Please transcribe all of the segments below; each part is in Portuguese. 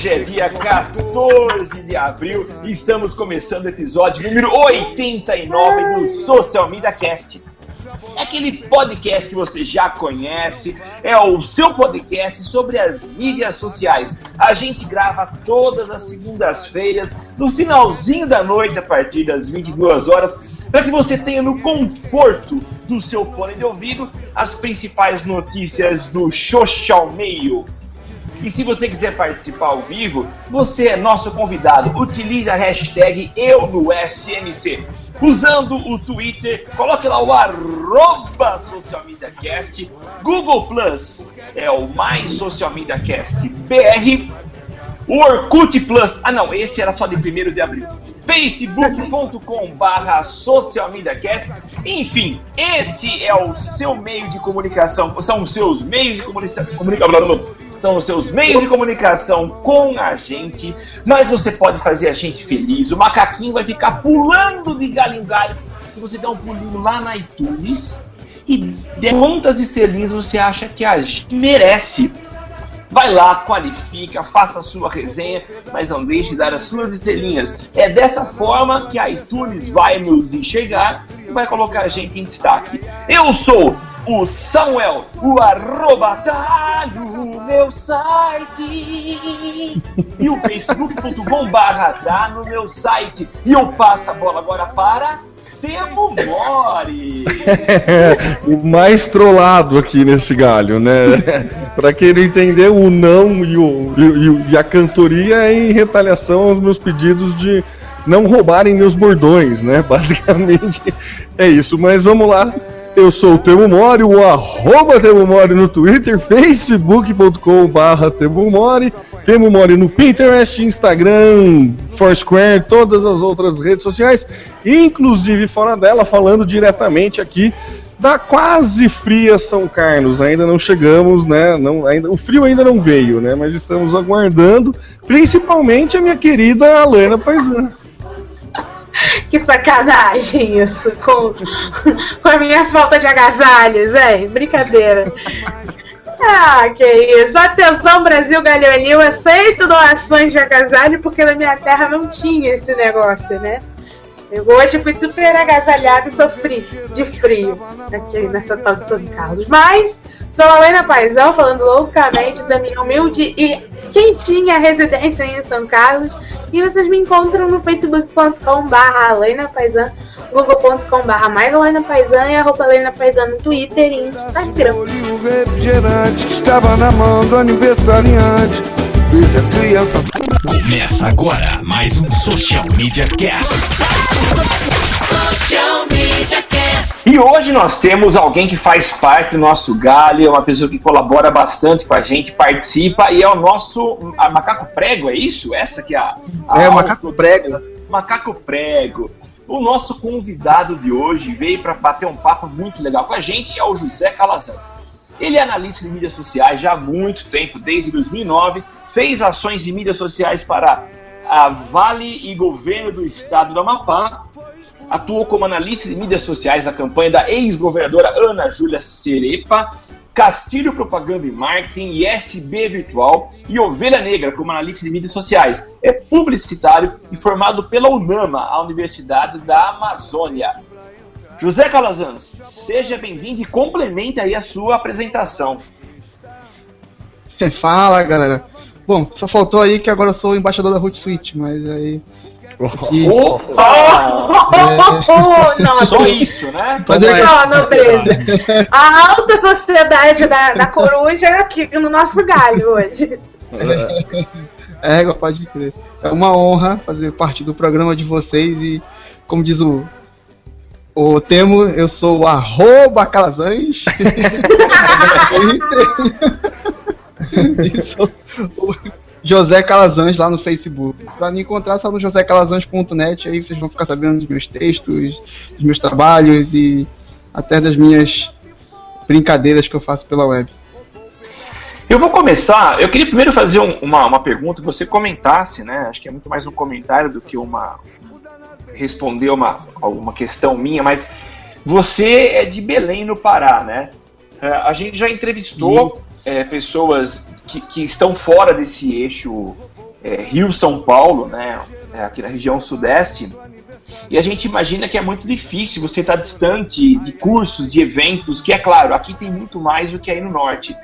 Hoje é dia 14 de abril e estamos começando o episódio número 89 do Social Media Cast. É aquele podcast que você já conhece, é o seu podcast sobre as mídias sociais. A gente grava todas as segundas-feiras, no finalzinho da noite, a partir das 22 horas, para que você tenha no conforto do seu fone de ouvido as principais notícias do social meio. E se você quiser participar ao vivo, você é nosso convidado. Utilize a hashtag eu no SMC. Usando o Twitter, coloque lá o arroba Social Media Cast. Google Plus é o mais Social Media Cast BR. O Orkut Plus, ah não, esse era só de 1 de abril. facebook.com barra Social Media Cast. Enfim, esse é o seu meio de comunicação, são os seus meios de comunicação, são os seus meios de comunicação com a gente, mas você pode fazer a gente feliz. O macaquinho vai ficar pulando de galho em galho se você der um pulinho lá na iTunes e de quantas estrelinhas você acha que a gente merece. Vai lá, qualifica, faça a sua resenha, mas não deixe de dar as suas estrelinhas. É dessa forma que a iTunes vai nos enxergar e vai colocar a gente em destaque. Eu sou o Samuel, o arroba tá no meu site. E o facebook.com barra tá no meu site. E eu passo a bola agora para Temo Mori. o mais trollado aqui nesse galho, né? pra quem não entender, o não e, o, e, e a cantoria é em retaliação aos meus pedidos de não roubarem meus bordões, né? Basicamente é isso. Mas vamos lá. Eu sou o Temo Mori, o arroba Temo Mori no Twitter, facebook.com barra Temo Mori, Temo Mori no Pinterest, Instagram, Foursquare, todas as outras redes sociais, inclusive fora dela, falando diretamente aqui da quase fria São Carlos. Ainda não chegamos, né? Não, ainda, o frio ainda não veio, né? Mas estamos aguardando, principalmente a minha querida Alana Paisan. Que sacanagem isso com, com a minha falta de agasalhos, velho. Brincadeira. Ah, que isso. Atenção, Brasil Galhonil. Aceito doações de agasalho porque na minha terra não tinha esse negócio, né? Eu hoje fui super agasalhado e sofri de frio aqui nessa tal de São Carlos. Mas sou a Helena Paisão, falando loucamente da minha humilde e quentinha residência em São Carlos. E vocês me encontram no facebook.com.br google.com.br mais Helena Paisan e arroba Helena Paisan no Twitter e Instagram. O refrigerante estava na mão do aniversariante. Criança. Começa agora mais um Social Media Cast. Social Media Cast. E hoje nós temos alguém que faz parte do nosso galho, é uma pessoa que colabora bastante com a gente, participa e é o nosso a Macaco Prego, é isso? Essa que é a. a É, o Macaco Prego. Macaco Prego. O nosso convidado de hoje veio para bater um papo muito legal com a gente, é o José Calazans. Ele é analista de mídias sociais já há muito tempo, desde 2009, fez ações de mídias sociais para a Vale e Governo do Estado do Amapá, atuou como analista de mídias sociais na campanha da ex-governadora Ana Júlia Cerepa, Castilho Propaganda e Marketing e SB Virtual e Ovelha Negra como analista de mídias sociais. É publicitário e formado pela UNAMA, a Universidade da Amazônia. José Calazans, seja bem-vindo e complemente aí a sua apresentação. Fala, galera. Bom, só faltou aí que agora eu sou o embaixador da Hootsuite, mas aí Opa! Oh, nossa. Só isso, né? Mas é nobreza. A alta sociedade da, da coruja aqui no nosso galho hoje. É, pode crer. É uma honra fazer parte do programa de vocês e, como diz o, o Temo, eu sou o arroba Calazans. e sou o José Calazans lá no Facebook. Pra me encontrar só no josécalazans.net, aí vocês vão ficar sabendo dos meus textos, dos meus trabalhos e até das minhas brincadeiras que eu faço pela web. Eu vou começar. Eu queria primeiro fazer um- uma, uma pergunta que você comentasse, né? Acho que é muito mais um comentário do que uma. responder uma, alguma questão minha, mas você é de Belém, no Pará, né? É, a gente já entrevistou é, pessoas que, que estão fora desse eixo é, Rio-São Paulo, né? É, aqui na região sudeste. E a gente imagina que é muito difícil você estar distante de cursos, de eventos, que é claro, aqui tem muito mais do que aí no norte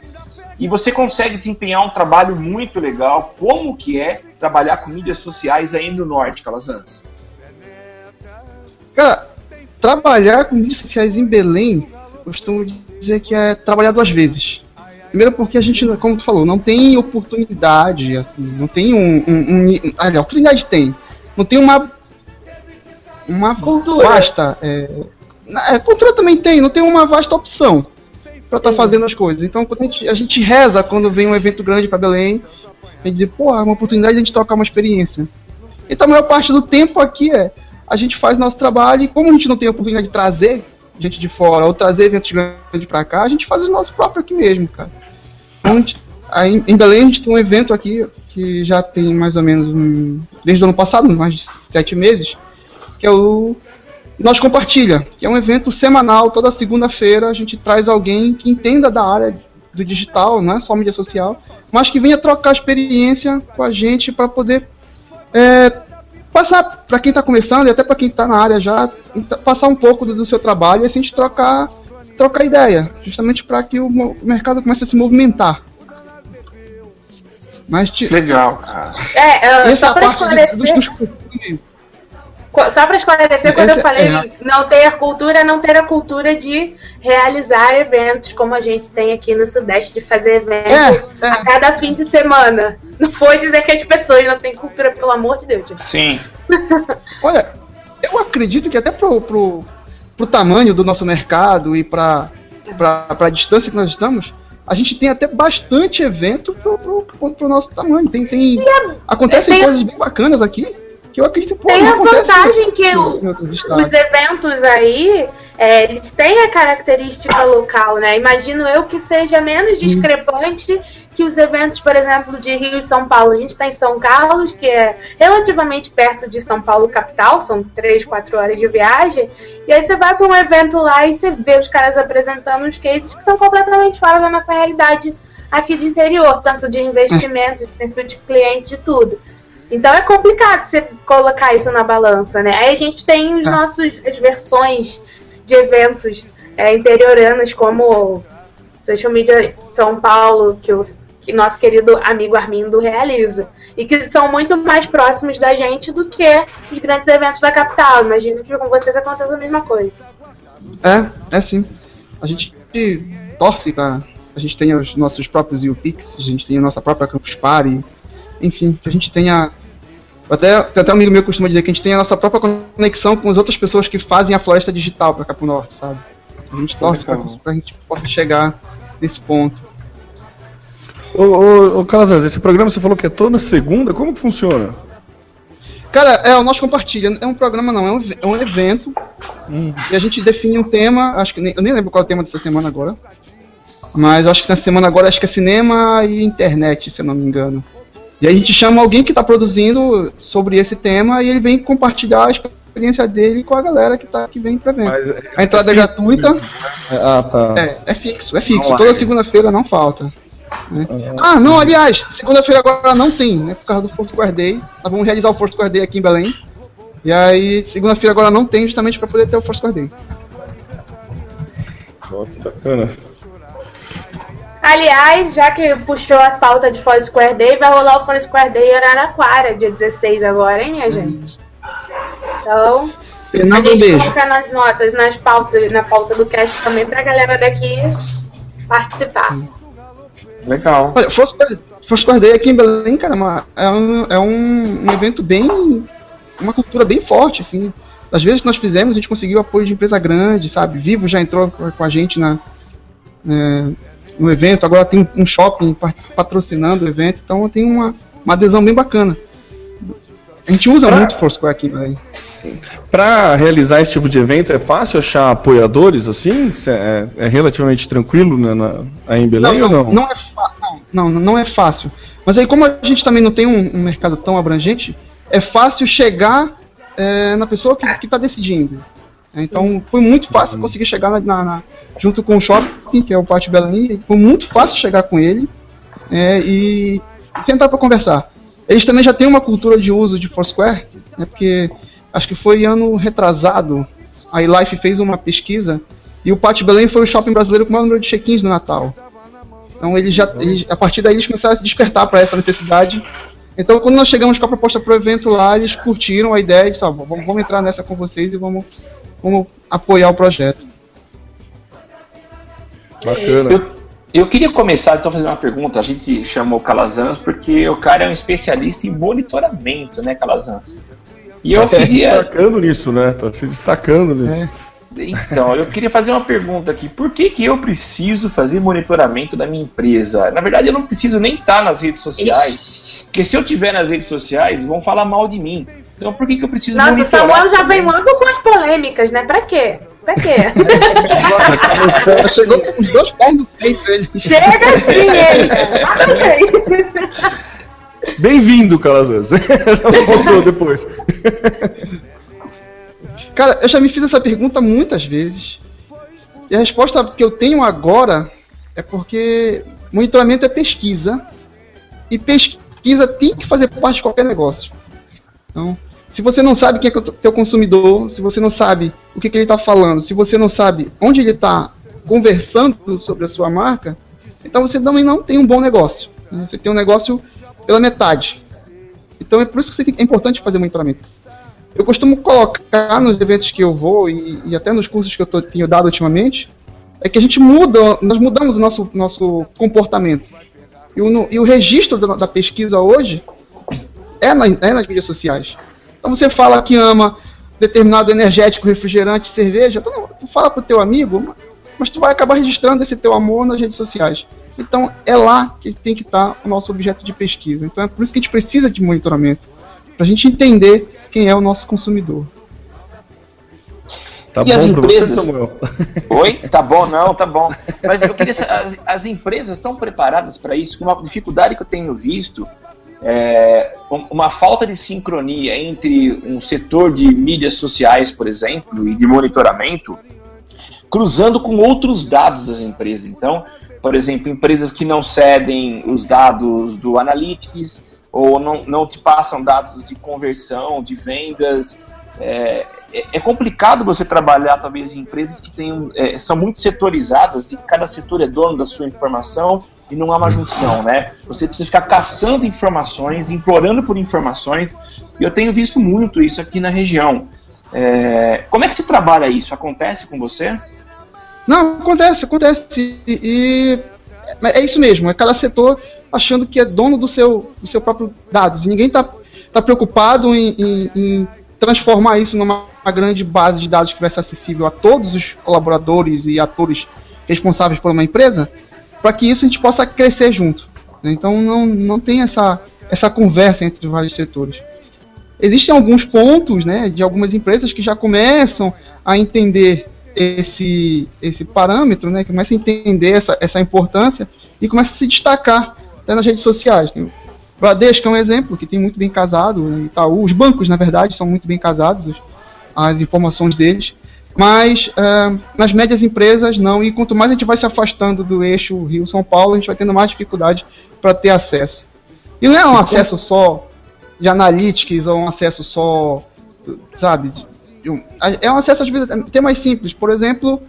e você consegue desempenhar um trabalho muito legal. Como que é trabalhar com mídias sociais aí no norte, Calazans? Cara, trabalhar com mídias sociais em Belém, costumo dizer que é trabalhar duas vezes. Primeiro porque a gente, como tu falou, não tem oportunidade, assim, não tem um... um, um aliás, oportunidade tem. Não tem uma... Uma Cultura. vasta... É, é, cultura também tem, não tem uma vasta opção pra estar fazendo as coisas. Então a, gente, a gente reza quando vem um evento grande pra Belém, a gente dizer, pô, é uma oportunidade de a gente trocar uma experiência. Então a maior parte do tempo aqui é a gente faz nosso trabalho e como a gente não tem a oportunidade de trazer gente de fora ou trazer eventos grandes pra cá, a gente faz os nossos próprios aqui mesmo, cara. Em Belém a gente tem um evento aqui que já tem mais ou menos um, desde o ano passado, mais de sete meses, que é o Nós Compartilha, que é um evento semanal, toda segunda-feira a gente traz alguém que entenda da área do digital, não é só mídia social, mas que venha trocar experiência com a gente para poder é, passar para quem está começando e até para quem está na área já, passar um pouco do, do seu trabalho e assim a gente trocar, trocar ideia, justamente para que o, o mercado comece a se movimentar. Mas Legal, cara. É, ah, essa só do- esclarecer, dos, dos- co- só pra esclarecer, quando eu falei é. não ter a cultura, não ter a cultura de realizar eventos como a gente tem aqui no Sudeste, de fazer eventos É, é. a cada fim de semana. Não foi dizer que as pessoas não têm cultura, pelo amor de Deus. gente. Sim. Olha, eu acredito que até pro, pro, pro tamanho do nosso mercado e pra, pra, pra distância que nós estamos, a gente tem até bastante evento pro, pro, pro, nosso tamanho. Tem, tem, acontecem coisas bem bacanas aqui que eu acredito pô, Tem a vantagem que o-. Os eventos aí, é, eles têm a característica local, né? Imagino eu que seja menos discrepante que os eventos, por exemplo, de Rio e São Paulo. A gente está em São Carlos, que é relativamente perto de São Paulo capital, são três, quatro horas de viagem. E aí você vai para um evento lá e você vê os caras apresentando uns cases que são completamente fora da nossa realidade aqui de interior, tanto de investimento, de perfil de cliente, de tudo. Então é complicado você colocar isso na balança, né? Aí a gente tem os É. nossos as versões de eventos é, interioranos, como o Social Media São Paulo, que o que nosso querido amigo Armindo realiza. E que são muito mais próximos da gente do que os grandes eventos da capital. Imagino que com vocês aconteça a mesma coisa. É, é sim. A gente torce pra. A gente tem os nossos próprios UPix, a gente tem a nossa própria Campus Party, enfim, que a gente tenha. Até, tem até um amigo meu que costuma dizer que a gente tem a nossa própria conexão com as outras pessoas que fazem a floresta digital pra cá pro norte, sabe? A gente torce pra, Legal. pra gente possa chegar nesse ponto. Ô, ô, ô Calazans, esse programa você falou que é toda segunda? Como que funciona? Cara, é o nosso compartilha. É um programa, não, é um, é um evento. E a gente define um tema. Acho que nem, eu nem lembro qual é o tema dessa semana agora. Mas acho que na semana agora acho que é cinema e internet, se eu não me engano. E aí a gente chama alguém que está produzindo sobre esse tema e ele vem compartilhar a experiência dele com a galera que, tá, que vem para. Mas, A entrada é gratuita. Ah, tá. É, é fixo, é fixo. Online. Toda segunda-feira não falta. né? Ah, não, aliás, segunda-feira agora não tem, né? Por causa do Foursquare Day. Nós vamos realizar o Foursquare Day aqui em Belém. E aí, segunda-feira agora não tem, justamente para poder ter o Day. Ó, que bacana. Aliás, já que puxou a pauta de Foursquare Day, vai rolar o Foursquare Day em Araraquara, dia 16 agora, hein, minha gente? Então, a gente beijo. coloca nas notas, nas pautas, na pauta do cast também pra galera daqui participar. Legal. Olha, Foursquare Foursquare Day aqui em Belém, cara, é é, um, é um, um evento bem. uma cultura bem forte, assim. Das vezes que nós fizemos, a gente conseguiu apoio de empresa grande, sabe? Vivo já entrou com com a gente na, é, no evento, agora tem um shopping pa- patrocinando o evento, então tem uma, uma adesão bem bacana. A gente usa Pra- muito Foursquare aqui em Belém. Pra realizar esse tipo de evento é fácil achar apoiadores assim? É, é relativamente tranquilo né, na, aí em Belém não, ou não? não, é não, não, não é fácil. Mas aí, como a gente também não tem um, um mercado tão abrangente, é fácil chegar é, na pessoa que, que tá decidindo. Então, foi muito fácil conseguir chegar na, na- na- junto com o shopping, que é o Pátio Belém, foi muito fácil chegar com ele é, e sentar para conversar. Eles também já têm uma cultura de uso de Foursquare, né, porque acho que foi ano retrasado, a iLife fez uma pesquisa e o Pátio Belém foi o shopping brasileiro com o maior número de check-ins no Natal. Então eles já, eles- a partir daí eles começaram a se despertar para essa necessidade. Então quando nós chegamos com a proposta pro evento lá, eles curtiram a ideia e disseram, "Ó, vamos, vamos entrar nessa com vocês e vamos, vamos apoiar o projeto. Bacana. Eu, eu queria começar então fazendo uma pergunta. A gente chamou o Calazans porque o cara é um especialista em monitoramento, né, Calazans? E eu Tá se queria. destacando nisso, né? Tá se destacando nisso. Então, eu queria fazer uma pergunta aqui. Por que, que eu preciso fazer monitoramento da minha empresa? Na verdade, eu não preciso nem estar nas redes sociais. Porque se eu tiver nas redes sociais, vão falar mal de mim. Então, por que, que eu preciso Nossa, o monitorar? Samuel já vem logo com as polêmicas, né? Pra quê? Pra quê? Ela chegou com os dois pés no peito ele. Chega assim, ele. Bem-vindo, Calazans. Voltou depois. Cara, eu já me fiz essa pergunta muitas vezes. E a resposta que eu tenho agora é porque monitoramento é pesquisa. E pesquisa tem que fazer parte de qualquer negócio. Então, se você não sabe quem é o teu consumidor, se você não sabe o que, que ele está falando, se você não sabe onde ele está conversando sobre a sua marca, então você também não tem um bom negócio. né? Você tem um negócio pela metade. Então é por isso que é importante fazer monitoramento. Eu costumo colocar nos eventos que eu vou e, e até nos cursos que eu tô- tenho dado ultimamente, é que a gente muda, nós mudamos o nosso, nosso comportamento. E o, no- e o registro da, da pesquisa hoje é, na- é nas mídias sociais. Então você fala que ama determinado energético, refrigerante, cerveja, tu, não- tu fala pro teu amigo, ma- mas tu vai acabar registrando esse teu amor nas redes sociais. Então é lá que tem que estar o nosso objeto de pesquisa. Então é por isso que a gente precisa de monitoramento. Pra gente entender quem é o nosso consumidor. Tá E as empresas? você, Samuel? Oi? Tá bom, não, tá bom. Mas eu queria saber, as, as empresas estão preparadas para isso? Uma dificuldade que eu tenho visto é um- uma falta de sincronia entre um setor de mídias sociais, por exemplo, e de monitoramento, cruzando com outros dados das empresas. Então, por exemplo, empresas que não cedem os dados do Analytics ou não, não te passam dados de conversão, de vendas. É, é- é complicado você trabalhar, talvez, em empresas que tenham, é, são muito setorizadas e cada setor é dono da sua informação e não há uma junção, né? Você precisa ficar caçando informações, implorando por informações, e eu tenho visto muito isso aqui na região. É, como é que se trabalha isso? Acontece com você? Não, acontece, acontece. E, e- é isso mesmo, é cada setor achando que é dono do seu, do seu próprio dados. E ninguém está tá preocupado em, em- em transformar isso numa uma grande base de dados que vai ser acessível a todos os colaboradores e atores responsáveis por uma empresa, para que isso a gente possa crescer junto. né? Então não, não tem essa, essa conversa entre vários setores. Existem alguns pontos né, de algumas empresas que já começam a entender esse, esse parâmetro, né, que começa a entender essa, essa importância e começa a se destacar até nas redes sociais. O Bradesco é um exemplo que tem muito bem casado, né, Itaú, os bancos, na verdade, são muito bem casados, os- as informações deles, mas ah, nas médias empresas não, e quanto mais a gente vai se afastando do eixo Rio-São Paulo, a gente vai tendo mais dificuldade para ter acesso. E não é um acesso só de analytics ou um acesso só, sabe, de- de um- é um acesso às vezes até mais simples. Por exemplo,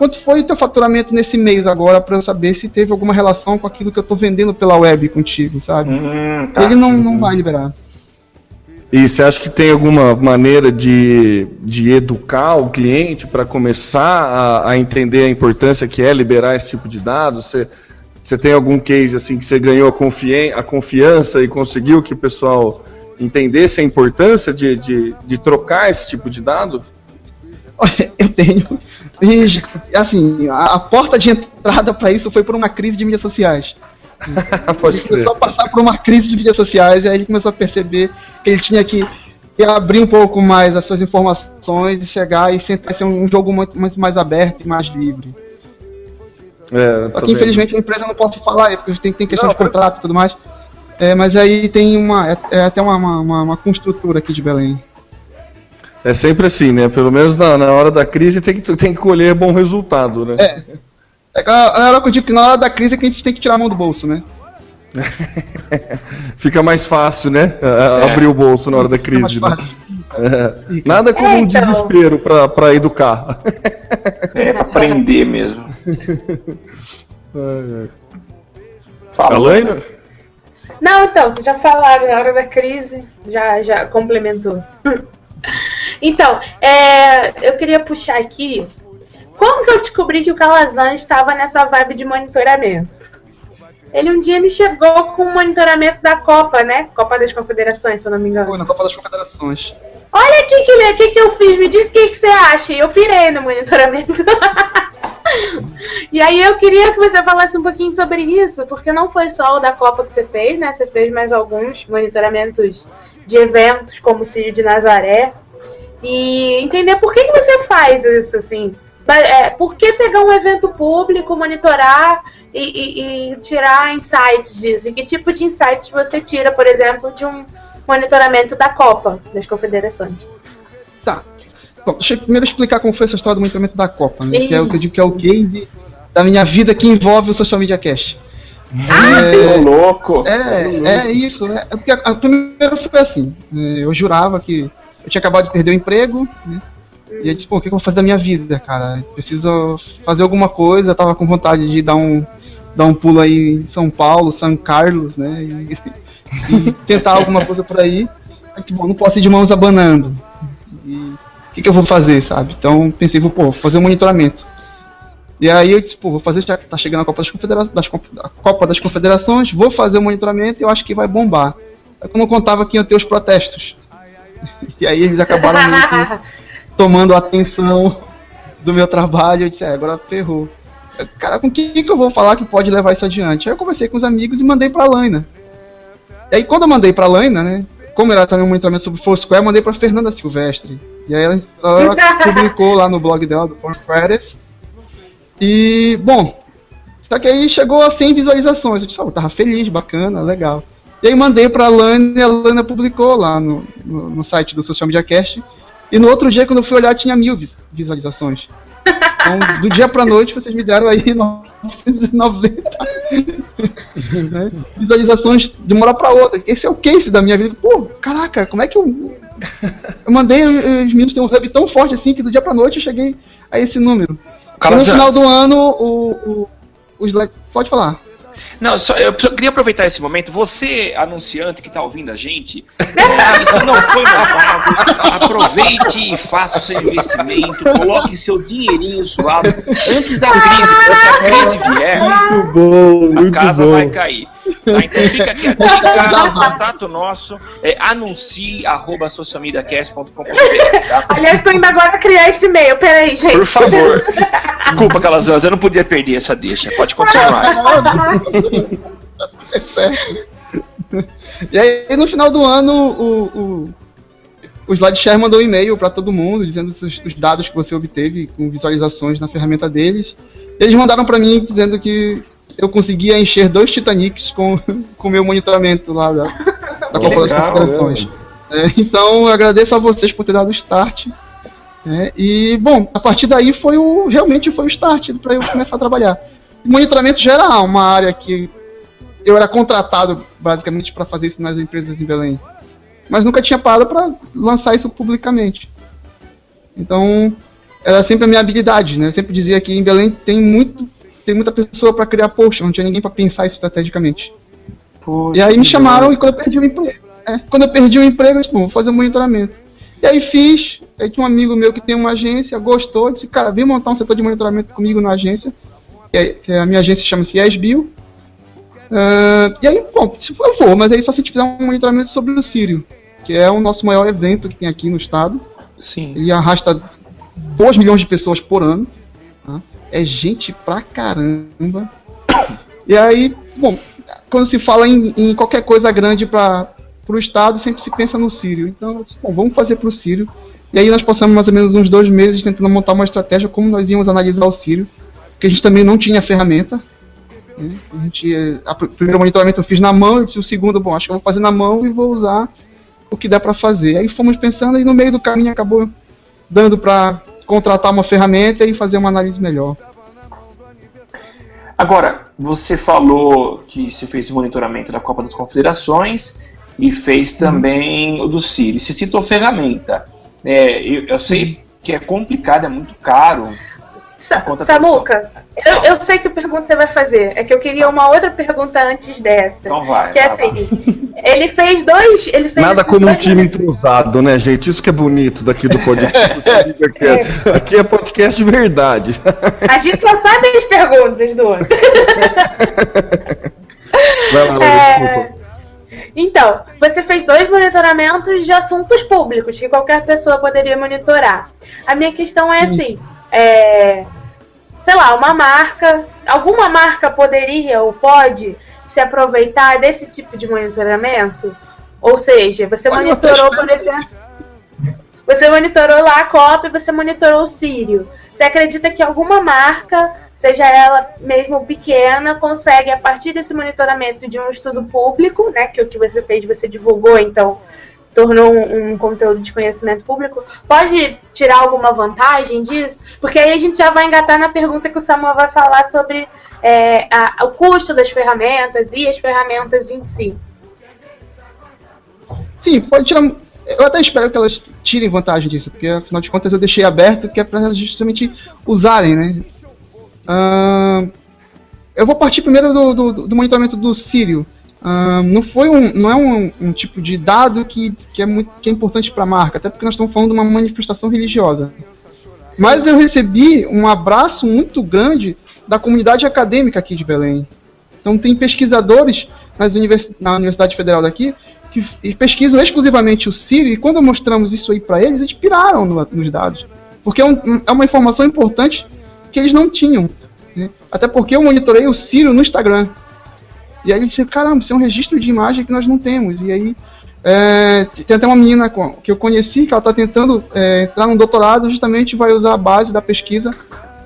quanto foi o teu faturamento nesse mês agora para eu saber se teve alguma relação com aquilo que eu estou vendendo pela web contigo, sabe? Hum, tá. Ele não, não vai liberar. E você acha que tem alguma maneira de, de educar o cliente para começar a, a, entender a importância que é liberar esse tipo de dados? Você, você tem algum case assim que você ganhou a, a confiança e conseguiu que o pessoal entendesse a importância de, de, de trocar esse tipo de dado? Eu tenho. E, assim, a, a porta de entrada para isso foi por uma crise de mídias sociais. Pode ele começou a passar por uma crise de mídias sociais e aí ele começou a perceber que ele tinha que, que abrir um pouco mais as suas informações e chegar e sentar ser um jogo muito, muito mais aberto e mais livre. É, Aqui, infelizmente, a empresa não posso falar, porque tem, tem questão não, de contrato e tudo mais. É, mas aí tem uma. É, é até uma, uma, uma, construtora aqui de Belém. É sempre assim, né? Pelo menos na, na hora da crise tem que, tem que colher bom resultado, né? É. É a hora que eu digo que na hora da crise é que a gente tem que tirar a mão do bolso, né? Fica mais fácil, né? É. Abrir o bolso na hora da crise. Né? É. Nada como é, então... um desespero para educar. É, pra aprender mesmo. Fala, Não, então, vocês já falaram na hora da crise, já, já complementou. Então, é, eu queria puxar aqui como que eu descobri que o Calazan estava nessa vibe de monitoramento? Ele um dia me chegou com o monitoramento da Copa, né? Copa das Confederações, se eu não me engano. Foi na Copa das Confederações. Olha aqui que, que, que eu fiz, me diz o que, que você acha. E eu pirei no monitoramento. e aí eu queria que você falasse um pouquinho sobre isso, porque não foi só o da Copa que você fez, né? Você fez mais alguns monitoramentos de eventos, como o Círio de Nazaré. E entender por que, que você faz isso, assim é, por que pegar um evento público, monitorar e, e, e, tirar insights disso? E que tipo de insights você tira, por exemplo, de um monitoramento da Copa, das confederações? Tá. Bom, deixa eu primeiro explicar como foi essa história do monitoramento da Copa, né? Que é o que eu digo que é o case da minha vida que envolve o Social Media Cast. Ah, é, louco! É, é isso. É, é porque a, a, primeiro foi assim. É, eu jurava que eu tinha acabado de perder o emprego, né? E eu disse, pô, o que eu vou fazer da minha vida, cara? Preciso fazer alguma coisa. Eu tava com vontade de dar um, dar um pulo aí em São Paulo, São Carlos, né? E, e tentar alguma coisa por aí. Aí, tipo, não posso ir de mãos abanando. E o que, que eu vou fazer, sabe? Então pensei, vou, pô, vou fazer um monitoramento. E aí eu disse, pô, vou fazer, já tá chegando a Copa das Confederações, das, Copa das Confederações, vou fazer o monitoramento e eu acho que vai bombar. É eu não contava que ia ter os protestos. E aí eles acabaram tomando atenção do meu trabalho, eu disse, é, agora ferrou. Cara, com quem que eu vou falar que pode levar isso adiante? Aí eu conversei com os amigos e mandei pra Laina. E aí quando eu mandei pra Laina, né, como era também um monitoramento sobre Foursquare, eu mandei pra Fernanda Silvestre. E aí ela, ela publicou lá no blog dela, do Foursquares. E, bom, só que aí chegou a 100 visualizações. Eu disse, oh, tava feliz, bacana, legal. E aí mandei pra Lana e a Lana publicou lá no, no, no site do Social Media Cast e no outro dia, quando eu fui olhar, tinha mil visualizações. Então, do dia pra noite, vocês me deram aí 990 né? visualizações de uma hora pra outra. Esse é o case da minha vida. Pô, caraca, como é que eu. Eu mandei os meninos ter um hub tão forte assim que do dia pra noite eu cheguei a esse número. no final do ano, o, o, o slide. Pode falar. Não, só, eu queria aproveitar esse momento. Você, anunciante que está ouvindo a gente, é, isso não foi normal. Aproveite e faça o seu investimento. Coloque seu dinheirinho suado antes da crise. Quando a crise vier, muito bom, a casa bom. vai cair. Tá? Então fica aqui a dica, o contato nosso é anuncie.socialmediacast.com.br Aliás, estou indo agora criar esse e-mail, peraí, gente. Por favor. Desculpa, Calazans, eu não podia perder essa deixa. Pode continuar. e aí, no final do ano, o, o, o SlideShare mandou um e-mail para todo mundo, dizendo os, os dados que você obteve com visualizações na ferramenta deles. Eles mandaram para mim dizendo que eu conseguia encher dois Titanics com o meu monitoramento lá da, da Copa das Confederações. É, então, eu agradeço a vocês por ter dado o start. É, e, bom, a partir daí foi o realmente foi o start para eu começar a trabalhar. O monitoramento já era uma área que eu era contratado basicamente para fazer isso nas empresas em Belém. Mas nunca tinha parado para lançar isso publicamente. Então, era sempre a minha habilidade, né? Eu sempre dizia que em Belém tem muito tem muita pessoa para criar post, não tinha ninguém para pensar isso estrategicamente. Poxa, e aí me chamaram e quando eu perdi o emprego. É, quando eu perdi o emprego, eu disse, vou fazer um monitoramento. E aí fiz, aí tinha um amigo meu que tem uma agência, gostou, disse, cara, vem montar um setor de monitoramento comigo na agência, que, é, que a minha agência chama-se YesBio. Uh, e aí, bom, se for, eu vou, mas aí só se a gente fizer um monitoramento sobre o Sírio, que é o nosso maior evento que tem aqui no estado. Sim. Ele arrasta 2 milhões de pessoas por ano. Tá? É gente pra caramba. E aí, bom, quando se fala em, em qualquer coisa grande para o Estado, sempre se pensa no Sírio. Então, bom, vamos fazer para o Sírio. E aí nós passamos mais ou menos uns dois meses tentando montar uma estratégia como nós íamos analisar o Sírio, porque a gente também não tinha ferramenta. Né? A gente, a, o primeiro monitoramento eu fiz na mão, disse o segundo, bom, acho que eu vou fazer na mão e vou usar o que der para fazer. Aí fomos pensando e no meio do caminho acabou dando para contratar uma ferramenta e fazer uma análise melhor. Agora, você falou que você fez o monitoramento da Copa das Confederações e fez também o do Sirius. Você citou ferramenta. É, eu, eu sei que é complicado, é muito caro. Sa Samuca, eu, eu, sei que pergunta você vai fazer. É que eu queria uma outra pergunta antes dessa. Então vai. Que é assim: ele fez dois. Ele fez Nada como um time entrosado, né, gente? Isso que é bonito daqui do podcast. aqui, é, aqui é podcast de verdade. A gente só sabe as perguntas do outro. Vai lá, é... desculpa. Então, você fez dois monitoramentos de assuntos públicos que qualquer pessoa poderia monitorar. A minha questão é assim: é, sei lá, uma marca, alguma marca poderia ou pode se aproveitar desse tipo de monitoramento? Ou seja, você Olha monitorou, por exemplo, você monitorou lá a Copa e você monitorou o Sírio. Você acredita que alguma marca, seja ela mesmo pequena, consegue, a partir desse monitoramento de um estudo público, né, que o que você fez, você divulgou, então tornou um, um, conteúdo de conhecimento público, pode tirar alguma vantagem disso? Porque aí a gente já vai engatar na pergunta que o Samuel vai falar sobre é, a, o custo das ferramentas e as ferramentas em si. Sim, pode tirar. Eu até espero que elas tirem vantagem disso, porque afinal de contas eu deixei aberto que é para justamente usarem, né? Uh, eu vou partir primeiro do, do, do monitoramento do Sírio. Uh, não foi um, não é um, um, tipo de dado que, que, é, muito, que é importante para a marca, até porque nós estamos falando de uma manifestação religiosa. Mas eu recebi um abraço muito grande da comunidade acadêmica aqui de Belém. Então tem pesquisadores nas univers, na Universidade Federal daqui que pesquisam exclusivamente o Sírio e quando mostramos isso aí para eles, eles piraram no, nos dados. Porque é, um, é, uma informação importante que eles não tinham. Né? Até porque eu monitorei o Sírio no Instagram. E aí disse, caramba, isso é um registro de imagem que nós não temos. E aí é, tem até uma menina que eu conheci que ela está tentando é, entrar no doutorado, justamente vai usar a base da pesquisa,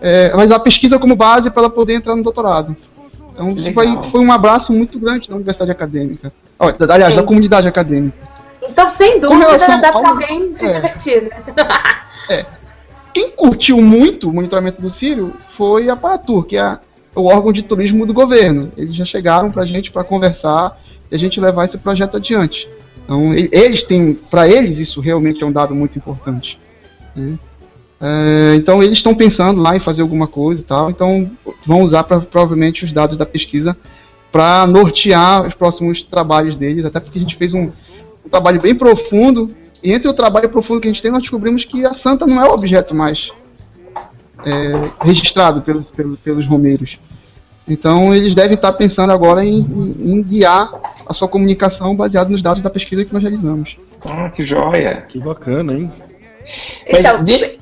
é, vai usar a pesquisa como base para ela poder entrar no doutorado. Então isso foi, foi, um abraço muito grande da universidade acadêmica. Aliás, Sim. da comunidade acadêmica. Então, sem dúvida, dá para alguém se é. divertir, né? é. Quem curtiu muito o monitoramento do Sírio foi a Paratur, que é a o órgão de turismo do governo. Eles já chegaram para a gente para conversar e a gente levar esse projeto adiante. Então, eles têm, para eles, isso realmente é um dado muito importante. Né? É, então, eles estão pensando lá em fazer alguma coisa e tal. Então, vão usar pra, provavelmente os dados da pesquisa para nortear os próximos trabalhos deles. Até porque a gente fez um, um trabalho bem profundo. E entre o trabalho profundo que a gente tem, nós descobrimos que a santa não é o objeto mais é, registrado pelos, pelos, pelos romeiros. Então, eles devem estar pensando agora em, em, em, guiar a sua comunicação baseado nos dados da pesquisa que nós realizamos. Ah, que joia! Que bacana, hein? Mas então, de...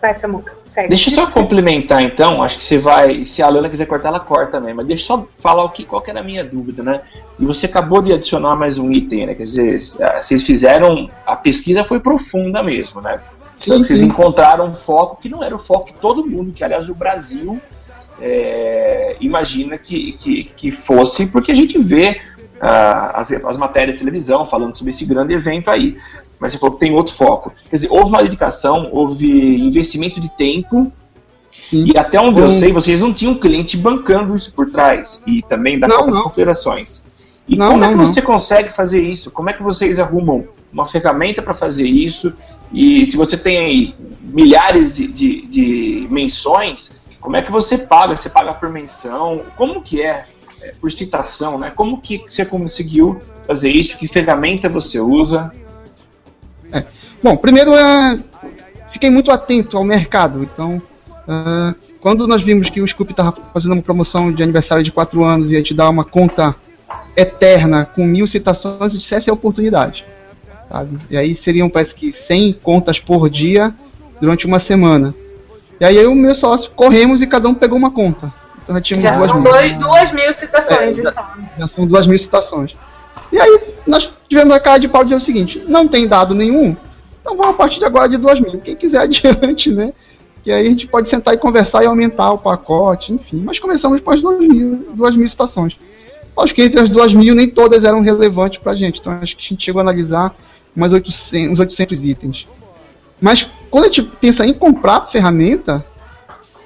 vai, Samuca, segue. Deixa eu só complementar, então. Acho que você vai. Se a Lana quiser cortar, ela corta também. Mas deixa eu só falar o que, qual que era a minha dúvida, né? E você acabou de adicionar mais um item, né? Quer dizer, vocês fizeram. A pesquisa foi profunda mesmo, né? Sim, então, vocês encontraram um foco que não era o foco de todo mundo, que aliás o Brasil é, imagina que, que, que, fosse, porque a gente vê uh, as, as matérias de televisão falando sobre esse grande evento aí. Mas você falou que tem outro foco. Quer dizer, houve uma dedicação, houve investimento de tempo, Sim. e até onde eu sei, vocês não tinham cliente bancando isso por trás, e também da não, Copa das Confederações. E não, como não, é que você consegue fazer isso? Como é que vocês arrumam uma ferramenta para fazer isso? E se você tem aí milhares de, de, de, menções, como é que você paga? Você paga por menção? Como que é é, por citação, né? Como que você conseguiu fazer isso? Que ferramenta você usa? Bom, primeiro é, fiquei muito atento ao mercado. Então, uh, quando nós vimos que o Scoop estava fazendo uma promoção de aniversário de 4 anos e ia te dar uma conta eterna com mil citações, eu disse, essa é a oportunidade. Sabe? E aí seriam, parece que, 100 contas por dia durante uma semana. E aí eu e o meu sócio corremos e cada um pegou uma conta. Então já tínhamos Já duas são mil. dois, duas mil citações, É, já- então. Já são duas mil citações. E aí nós tivemos a cara de pau dizer o seguinte: não tem dado nenhum, então vamos a partir de agora de duas mil. Quem quiser adiante, né? E aí a gente pode sentar e conversar e aumentar o pacote, enfim. Mas começamos com as duas mil, duas mil citações. Acho que entre as duas mil nem todas eram relevantes pra gente. Então acho que a gente chegou a analisar umas 800, uns 800 itens. Mas quando a gente pensa em comprar ferramenta,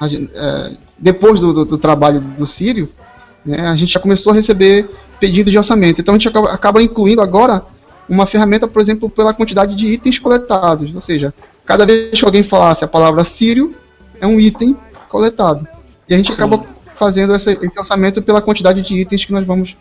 gente, é, depois do, do- do trabalho do Sírio, né, a gente já começou a receber pedidos de orçamento. Então a gente acaba, acaba incluindo agora uma ferramenta, por exemplo, pela quantidade de itens coletados. Ou seja, cada vez que alguém falasse a palavra Sírio, é um item coletado. E a gente Sim. acaba fazendo essa- esse orçamento pela quantidade de itens que nós vamos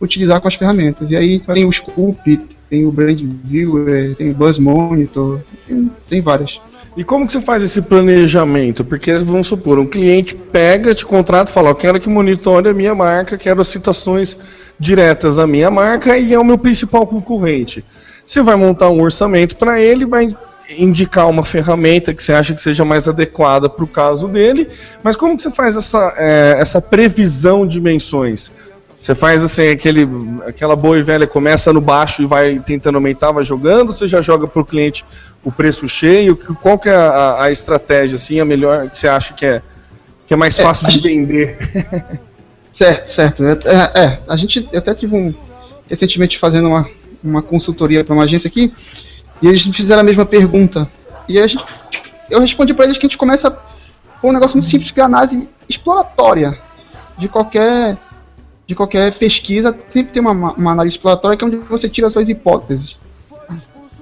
utilizar com as ferramentas. E aí tem o Scoop, tem o Brand Viewer, tem o Buzz Monitor, tem, tem várias. E como que você faz esse planejamento? Porque vamos supor, um cliente pega, te contrata e fala, eu quero que monitore a minha marca, quero as citações diretas da minha marca e é o meu principal concorrente. Você vai montar um orçamento para ele, vai indicar uma ferramenta que você acha que seja mais adequada para o caso dele, mas como que você faz essa, eh, essa previsão de menções? Você faz assim, aquele, aquela boa e velha começa no baixo e vai tentando aumentar, vai jogando, você já joga para o cliente o preço cheio? Qual que é a, a estratégia, assim, a melhor que você acha que é, que é mais É, fácil de vender? Certo, certo. É, é, é, a gente eu até tive um recentemente fazendo uma, uma consultoria para uma agência aqui e eles me fizeram a mesma pergunta. E a gente, eu respondi para eles que a gente começa com um negócio muito simples que é a análise exploratória de qualquer de qualquer pesquisa. Sempre tem uma, uma análise exploratória que é onde você tira as suas hipóteses.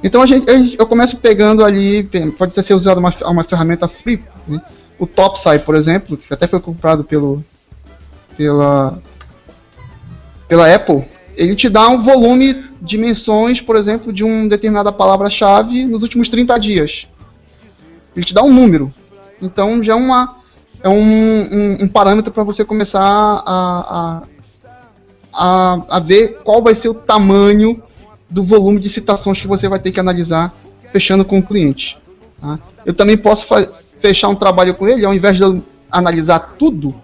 Então a gente, eu- começo pegando ali, pode ter ser usado uma, uma ferramenta free, né? o Topsy, por exemplo, que até foi comprado pelo pela pela Apple, ele te dá um volume de menções, por exemplo, de uma determinada palavra-chave nos últimos 30 dias. Ele te dá um número. Então já é uma é um, um, um parâmetro para você começar a, a, a, a ver qual vai ser o tamanho do volume de citações que você vai ter que analisar fechando com o cliente. tá? Eu também posso fechar um trabalho com ele, ao invés de eu analisar tudo,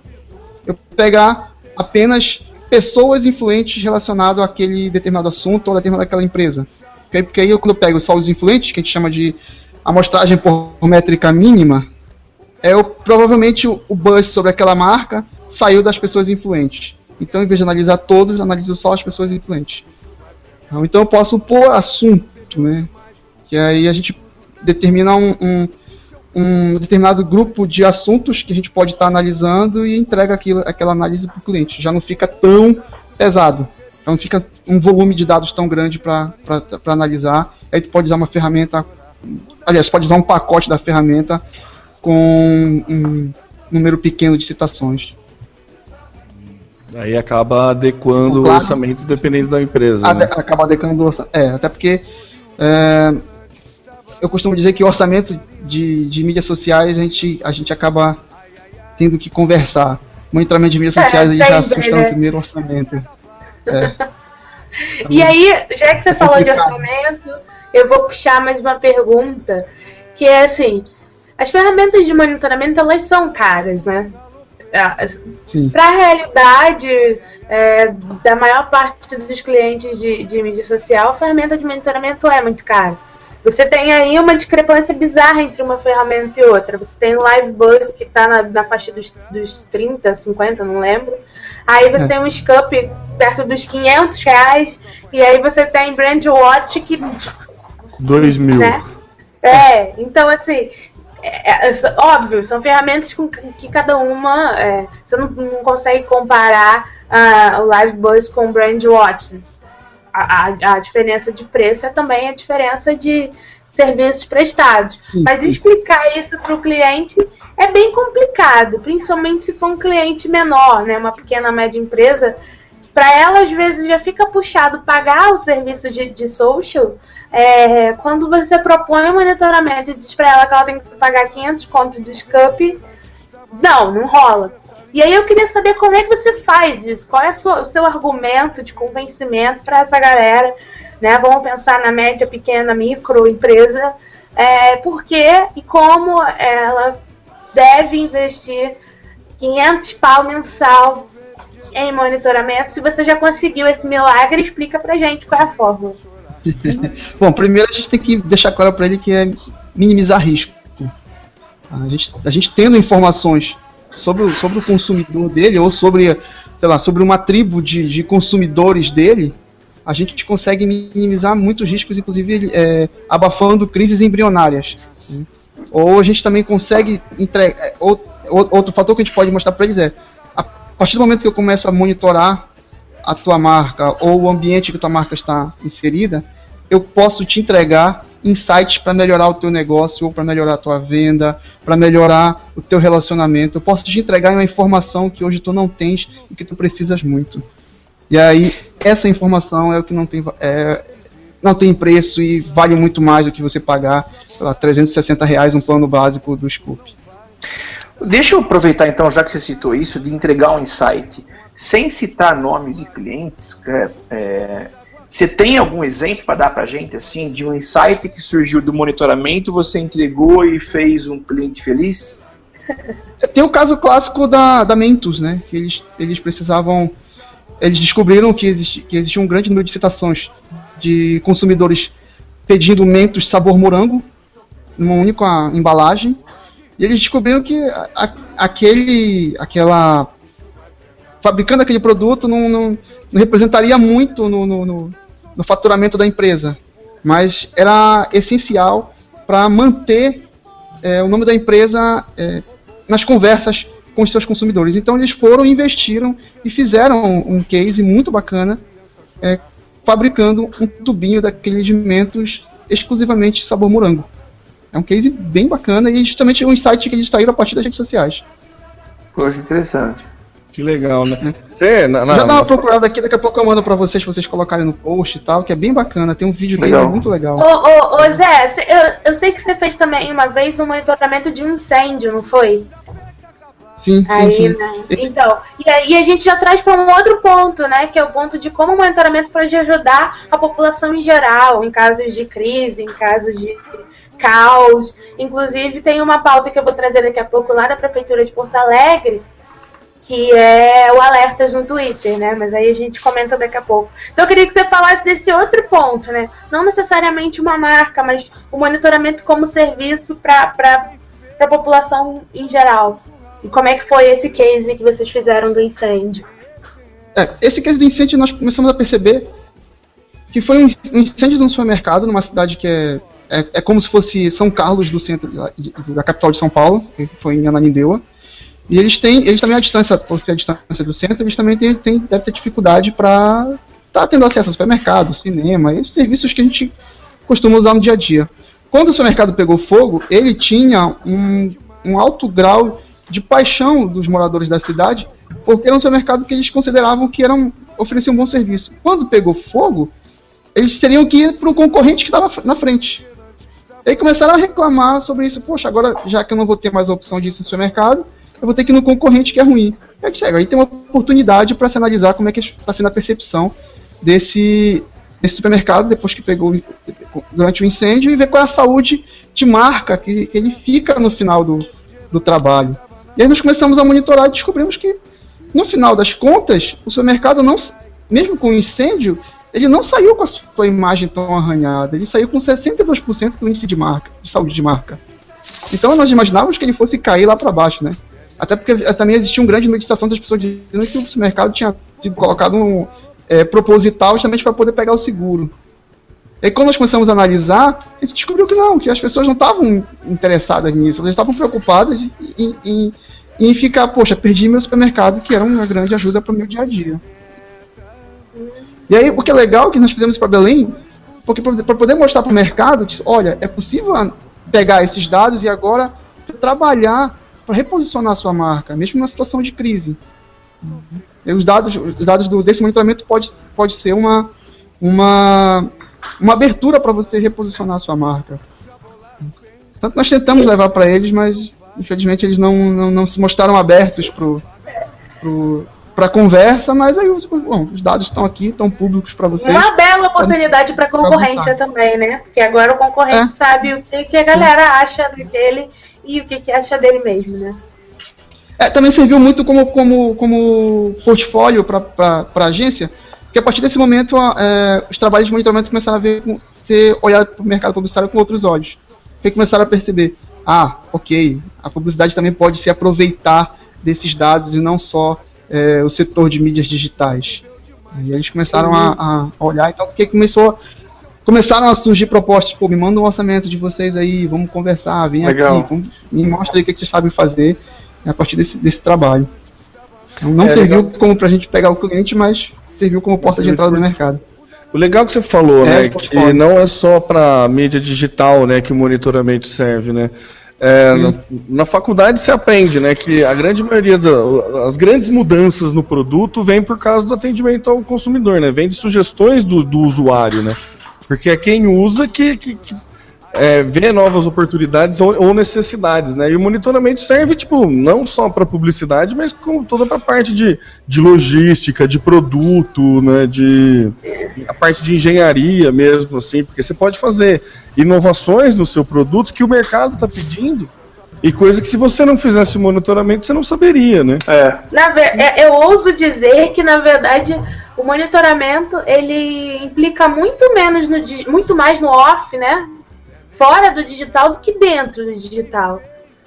eu pegar apenas pessoas influentes relacionadas àquele determinado assunto ou determinada aquela empresa. Porque aí eu, quando eu pego só os influentes, que a gente chama de amostragem por métrica mínima, é o, provavelmente o, o buzz sobre aquela marca saiu das pessoas influentes. Então, em vez de analisar todos, analiso só as pessoas influentes. Então, Então eu posso pôr assunto, né? Que aí a gente determina um, um, um determinado grupo de assuntos que a gente pode estar analisando e entrega aquilo, aquela análise para o cliente. Já não fica tão pesado. Já não fica um volume de dados tão grande para analisar. Aí tu pode usar uma ferramenta. Aliás, pode usar um pacote da ferramenta com um número pequeno de citações. Aí acaba adequando Claro. o orçamento dependendo da empresa. Ade- né? acaba adequando o orçamento. É, até porque é, eu costumo dizer que o orçamento de, de mídias sociais a gente, a gente acaba tendo que conversar. Monitoramento de mídias É, sociais aí já assusta né? no primeiro orçamento. E aí, já que você É falou de orçamento, eu vou puxar mais uma pergunta, que é assim, as ferramentas de monitoramento, elas são caras, né? Sim. Para a realidade é, da maior parte dos clientes de, de mídia social, a ferramenta de monitoramento é muito cara. Você tem aí uma discrepância bizarra entre uma ferramenta e outra. Você tem o LiveBuzz, que está na, na faixa dos, dos 30, 50, não lembro. Aí você É. tem um Scoop perto dos 500 reais. E aí você tem BrandWatch, que 2 mil. né? É, então assim, é, é, é, óbvio, são ferramentas com que cada uma. é, você não, não consegue comparar ah, o LiveBuzz com o BrandWatch. A, a, a diferença de preço é também a diferença de serviços prestados. Mas explicar isso para o cliente é bem complicado, principalmente se for um cliente menor, né, uma pequena média empresa. Para ela, às vezes, já fica puxado pagar o serviço de, de social. É, quando você propõe um monitoramento e diz para ela que ela tem que pagar 500 contos do SCUP, não, não rola. E aí eu queria saber como é que você faz isso, qual é o seu argumento de convencimento para essa galera, né? Vamos pensar na média, pequena, micro empresa, é, por que e como ela deve investir 500 pau mensal em monitoramento. Se você já conseguiu esse milagre, explica pra gente qual é a fórmula. Bom, primeiro a gente tem que deixar claro para ele que é minimizar risco. A gente, a gente tendo informações sobre, o, sobre o consumidor dele, ou sobre, sei lá, sobre uma tribo de, de consumidores dele, a gente consegue minimizar muitos riscos, inclusive é, abafando crises embrionárias. Ou a gente também consegue entregar. É, outro fator que a gente pode mostrar para eles é: a partir do momento que eu começo a monitorar a tua marca ou o ambiente que tua marca está inserida, eu posso te entregar insights para melhorar o teu negócio, ou para melhorar a tua venda, para melhorar o teu relacionamento. Eu posso te entregar uma informação que hoje tu não tens e que tu precisas muito. E aí, essa informação é o que não tem, é, não tem preço e vale muito mais do que você pagar lá, 360 reais um plano básico do Scoop. Deixa eu aproveitar então, já que você citou isso, de entregar um insight. Sem citar nomes de clientes, é, é você tem algum exemplo para dar para a gente, assim, de um insight que surgiu do monitoramento, você entregou e fez um cliente feliz? Tem o caso clássico da, da Mentos, né? Que eles, eles precisavam. Eles descobriram que, existe, que existia um grande número de citações de consumidores pedindo Mentos sabor morango, numa única embalagem. E eles descobriram que a, aquele. aquela. Fabricando aquele produto não, não não representaria muito no, no, no, no faturamento da empresa, mas era essencial para manter é, o nome da empresa é, nas conversas com os seus consumidores. Então eles foram, investiram e fizeram um case muito bacana, é, fabricando um tubinho daqueles alimentos exclusivamente sabor morango. É um case bem bacana e justamente um insight que eles saíram a partir das redes sociais. Poxa, interessante. Que legal, né? Você, na, na, Já dá uma procurada aqui, daqui a pouco eu mando pra vocês, pra vocês colocarem no post e tal, que é bem bacana. Tem um vídeo legal. dele muito legal. Ô, ô, ô Zé, eu, eu sei que você fez também uma vez um monitoramento de um incêndio, não foi? Sim, aí, sim, sim. Né? Então, e aí a gente já traz para um outro ponto, né? Que é o ponto de como o monitoramento pode ajudar a população em geral, em casos de crise, em casos de caos. Inclusive, tem uma pauta que eu vou trazer daqui a pouco lá da Prefeitura de Porto Alegre, que é o alertas no Twitter, né? Mas aí a gente comenta daqui a pouco. Então eu queria que você falasse desse outro ponto, né? Não necessariamente uma marca, mas o monitoramento como serviço para a população em geral. E como é que foi esse case que vocês fizeram do incêndio? É, esse case do incêndio nós começamos a perceber que foi um incêndio de um supermercado numa cidade que é, é, é como se fosse São Carlos do centro da capital de São Paulo, que foi em Ananindeua. E eles têm, eles também a distância, por ser a distância do centro, eles também têm, têm deve ter dificuldade para estar tá tendo acesso ao supermercado, cinema, esses serviços que a gente costuma usar no dia a dia. Quando o supermercado pegou fogo, ele tinha um, um alto grau de paixão dos moradores da cidade, porque era um supermercado que eles consideravam que era um, oferecia um bom serviço. Quando pegou fogo, eles teriam que ir para o concorrente que estava na frente. E aí começaram a reclamar sobre isso. Poxa, agora já que eu não vou ter mais a opção disso no supermercado, eu vou ter que ir no concorrente que é ruim. Aí chega, aí tem uma oportunidade para se analisar como é que está sendo a percepção desse, desse supermercado depois que pegou durante o incêndio e ver qual é a saúde de marca que, que ele fica no final do, do trabalho. E aí nós começamos a monitorar e descobrimos que, no final das contas, o supermercado não, mesmo com o incêndio, ele não saiu com a sua imagem tão arranhada, ele saiu com 62% do índice de marca, de saúde de marca. Então nós imaginávamos que ele fosse cair lá para baixo, né? Até porque também existia um grande meditação das pessoas dizendo que o supermercado tinha sido colocado um é, proposital justamente para poder pegar o seguro. E quando nós começamos a analisar, a gente descobriu que não, que as pessoas não estavam interessadas nisso, elas estavam preocupadas em, em, em ficar, poxa, perdi meu supermercado, que era uma grande ajuda para o meu dia a dia. E aí, o que é legal que nós fizemos para Belém Porque para poder mostrar para o mercado que, olha, é possível pegar esses dados e agora trabalhar para reposicionar sua marca, mesmo numa situação de crise. E os dados, os dados do, desse monitoramento pode, pode ser uma, uma, uma abertura para você reposicionar sua marca. Tanto nós tentamos levar para eles, mas infelizmente eles não, não, não se mostraram abertos pro, pro, para conversa, mas aí bom, os dados estão aqui, estão públicos para vocês. Uma bela oportunidade para concorrência também, né? Porque agora o concorrente é. sabe o que, que a galera acha dele e o que, que acha dele mesmo, né? É, também serviu muito como, como, como portfólio para a agência, porque a partir desse momento é, os trabalhos de monitoramento começaram a ver, ser olhado para o mercado publicitário com outros olhos. Porque começaram a perceber, ah, ok, a publicidade também pode se aproveitar desses dados e não só é, o setor de mídias digitais. E eles começaram a, a, olhar, então porque começou começaram a surgir propostas, pô, me manda um orçamento de vocês aí, vamos conversar, vem Legal. aqui, vamos, me mostra aí o que, que vocês sabem fazer a partir desse, desse trabalho. Então, não é, serviu legal. como pra gente pegar o cliente, mas serviu como porta de entrada no mercado. O legal que você falou, é, né, que não é só para mídia digital, né, que o monitoramento serve, né? É, na, na, faculdade se aprende, né, que a grande maioria das grandes mudanças no produto vem por causa do atendimento ao consumidor, né? Vem de sugestões do, do usuário, né? Porque é quem usa que, que, que é, vê novas oportunidades ou, ou, necessidades, né? E o monitoramento serve, tipo, não só para publicidade, mas como toda para a parte de, de logística, de produto, né? De a parte de engenharia mesmo, assim, porque você pode fazer inovações no seu produto que o mercado está pedindo e coisa que se você não fizesse o monitoramento, você não saberia, né? É. Na, é, eu ouso dizer que, na verdade, o monitoramento ele implica muito menos no muito mais no off, né? Fora do digital do que dentro do digital.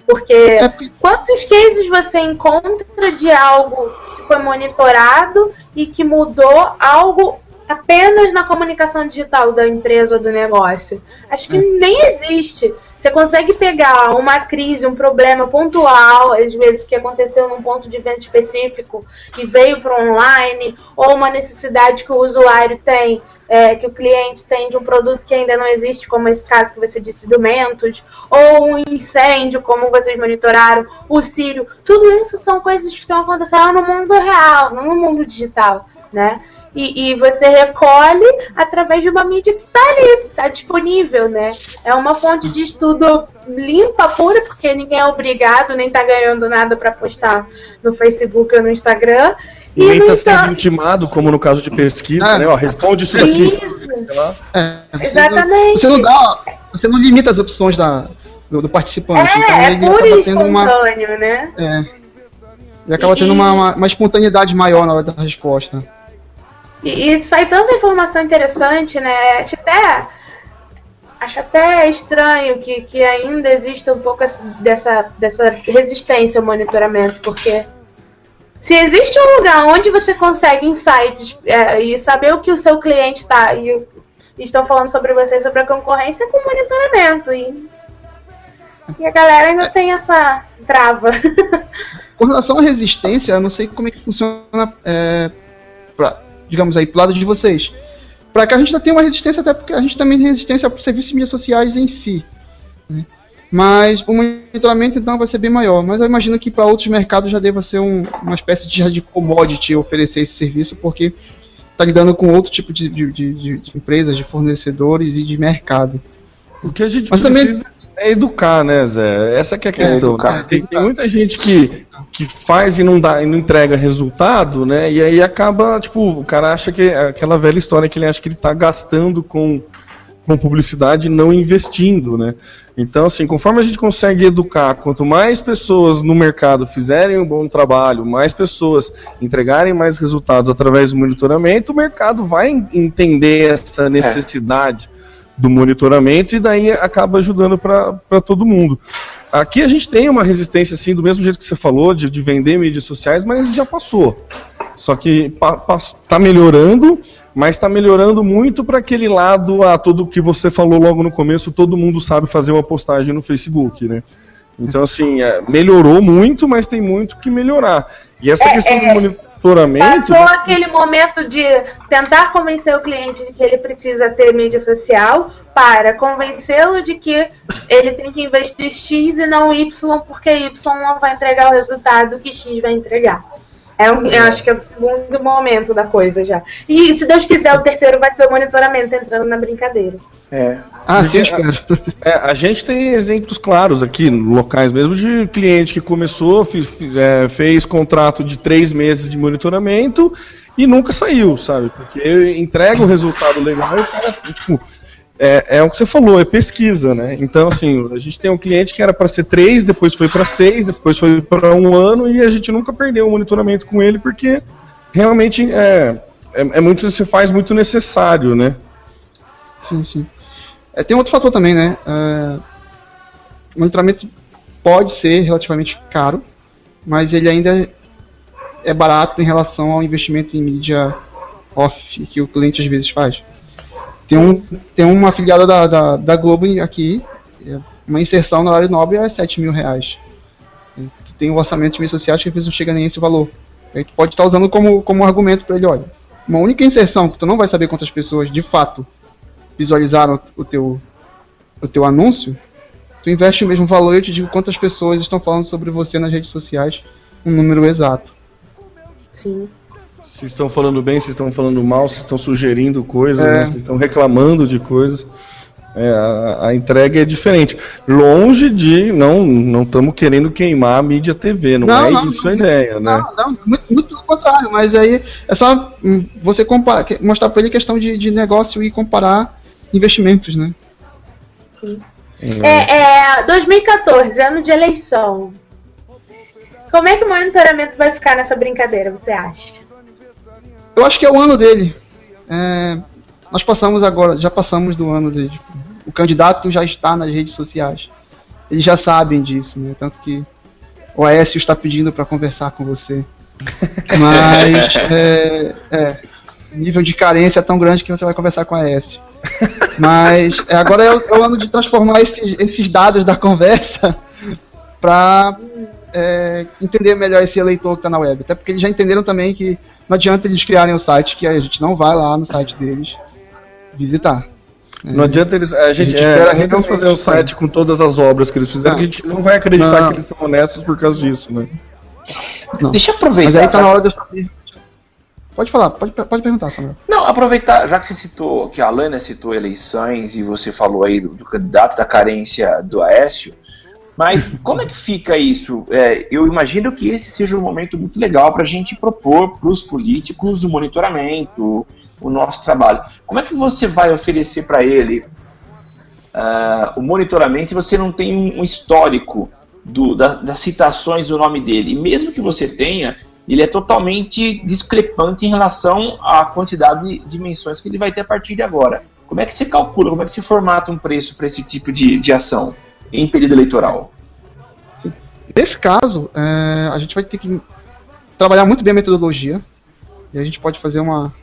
Porque é quantos cases você encontra de algo que foi monitorado e que mudou algo apenas na comunicação digital da empresa ou do negócio? Acho que é. nem existe. Você consegue pegar uma crise, um problema pontual, às vezes que aconteceu num ponto de venda específico e veio para online, ou uma necessidade que o usuário tem, é, que o cliente tem de um produto que ainda não existe, como esse caso que você disse do Mentos, ou um incêndio, como vocês monitoraram, o Sírio. Tudo isso são coisas que estão acontecendo no mundo real, não no mundo digital, né? E, e, você recolhe através de uma mídia que está ali, está disponível, né? É uma fonte de estudo limpa, pura, porque ninguém é obrigado, nem está ganhando nada para postar no Facebook ou no Instagram. E nem está sendo intimado, como no caso de pesquisa, ah, né? Ó, responde isso daqui. Isso. É, Exatamente. Você não, dá, você não limita as opções da, do, do participante. É, então, é puro e espontâneo, uma, né? É. E acaba tendo uma, uma, uma espontaneidade maior na hora da resposta. E, e sai tanta informação interessante, né? Acho até, acho até estranho que, que ainda exista um pouco dessa, dessa resistência ao monitoramento, porque se existe um lugar onde você consegue insights é, e saber o que o seu cliente está e estão falando sobre você sobre a concorrência é com monitoramento. E, e a galera ainda tem essa trava. Com relação à resistência, eu não sei como é que funciona é, pra, digamos aí, pro lado de vocês. Para que a gente ainda tenha uma resistência, até porque a gente também tem resistência para serviços de mídias sociais em si. Né? Mas o monitoramento então vai ser bem maior. Mas eu imagino que para outros mercados já deva ser um, uma espécie de, de commodity oferecer esse serviço, porque está lidando com outro tipo de, de, de, de, empresas, de fornecedores e de mercado. O que a gente Mas precisa também... é educar, né, Zé? Essa que é a é questão. É tem, tem, muita gente que que faz e não dá e não entrega resultado, né? E aí acaba, tipo, o cara acha que aquela velha história que ele acha que ele está gastando com, com publicidade e não investindo, né? Então, assim, conforme a gente consegue educar, quanto mais pessoas no mercado fizerem um bom trabalho, mais pessoas entregarem mais resultados através do monitoramento, o mercado vai entender essa necessidade é. Do monitoramento e daí acaba ajudando para todo mundo. Aqui a gente tem uma resistência, assim, do mesmo jeito que você falou, de, de vender mídias sociais, mas já passou. Só que está melhorando, mas está melhorando muito para aquele lado, a ah, tudo que você falou logo no começo, todo mundo sabe fazer uma postagem no Facebook, né? Então, assim, é, melhorou muito, mas tem muito que melhorar. E essa é, questão é, do monitoramento. Passou aquele momento de tentar convencer o cliente de que ele precisa ter mídia social para convencê-lo de que ele tem que investir X e não Y, porque Y não vai entregar o resultado que X vai entregar. É um, eu acho que é o segundo momento da coisa já. E se Deus quiser, o terceiro vai ser o monitoramento entrando na brincadeira. É. Ah, sim, a- espero. É, a gente tem exemplos claros aqui, locais mesmo, de cliente que começou, é, fez contrato de três meses de monitoramento e nunca saiu, sabe? Porque entrega o resultado legal e o cara, tipo, é, é o que você falou, é pesquisa, né? Então, assim, a gente tem um cliente que era para ser três, depois foi para seis, depois foi para um ano e a gente nunca perdeu o monitoramento com ele porque realmente é, é, é muito, se faz muito necessário, né? Sim, sim. É, tem outro fator também, né? É, o monitoramento pode ser relativamente caro, mas ele ainda é barato em relação ao investimento em mídia off que o cliente às vezes faz. Tem, um, tem uma afiliada da, da, da Globo aqui, é, uma inserção na área nobre é 7 mil reais. Tu tem um orçamento de mídias sociais que às vezes não chega nem esse valor. Aí tu pode estar usando como, como argumento para ele, olha, uma única inserção que tu não vai saber quantas pessoas de fato visualizaram o teu, o teu anúncio, tu investe o mesmo valor e eu te digo quantas pessoas estão falando sobre você nas redes sociais, um número exato. Sim. Se estão falando bem, se estão falando mal, se estão sugerindo coisas, É. né, se estão reclamando de coisas. É, a, a entrega é diferente. Longe de. Não não estamos querendo queimar a mídia TV, não, Não, é não, isso a ideia, né? Não, não, muito, muito pelo contrário, mas aí é só hum, você comparar, mostrar para ele questão de, de negócio e comparar investimentos, né? É, é 2014, ano de eleição. Como é que o monitoramento vai ficar nessa brincadeira, você acha? Eu acho que é o ano dele. É, nós passamos agora, já passamos do ano dele. O candidato já está nas redes sociais. Eles já sabem disso, né? Tanto que o Aécio está pedindo para conversar com você. Mas é, é, o nível de carência é tão grande que você vai conversar com a Aécio. Mas é, agora é o, é o ano de transformar esses, esses dados da conversa para entender melhor esse eleitor que está na web. Até porque eles já entenderam também que não adianta eles criarem o site que a gente não vai lá no site deles visitar. Não adianta eles. A gente, gente é, não eles fazer um site com todas as obras que eles fizeram, Não. que a gente não vai acreditar Não. que eles são honestos por causa disso, né? Deixa eu Mas aproveitar. aí tá na hora de eu saber. Pode falar, pode, pode perguntar, Samuel. Não, aproveitar, já que você citou, que a Alana citou eleições e você falou aí do, do candidato da carência do Aécio, mas como é que fica isso? É, eu imagino que esse seja um momento muito legal para a gente propor para os políticos o monitoramento, o nosso trabalho. Como é que você vai oferecer para ele ah, o monitoramento se você não tem um, histórico do- da- das citações do nome dele? E mesmo que você tenha, ele é totalmente discrepante em relação à quantidade de dimensões que ele vai ter a partir de agora. Como é que você calcula, como é que você formata um preço para esse tipo de, de ação em período eleitoral? Nesse caso, é, a gente vai ter que trabalhar muito bem a metodologia. E a gente pode fazer uma,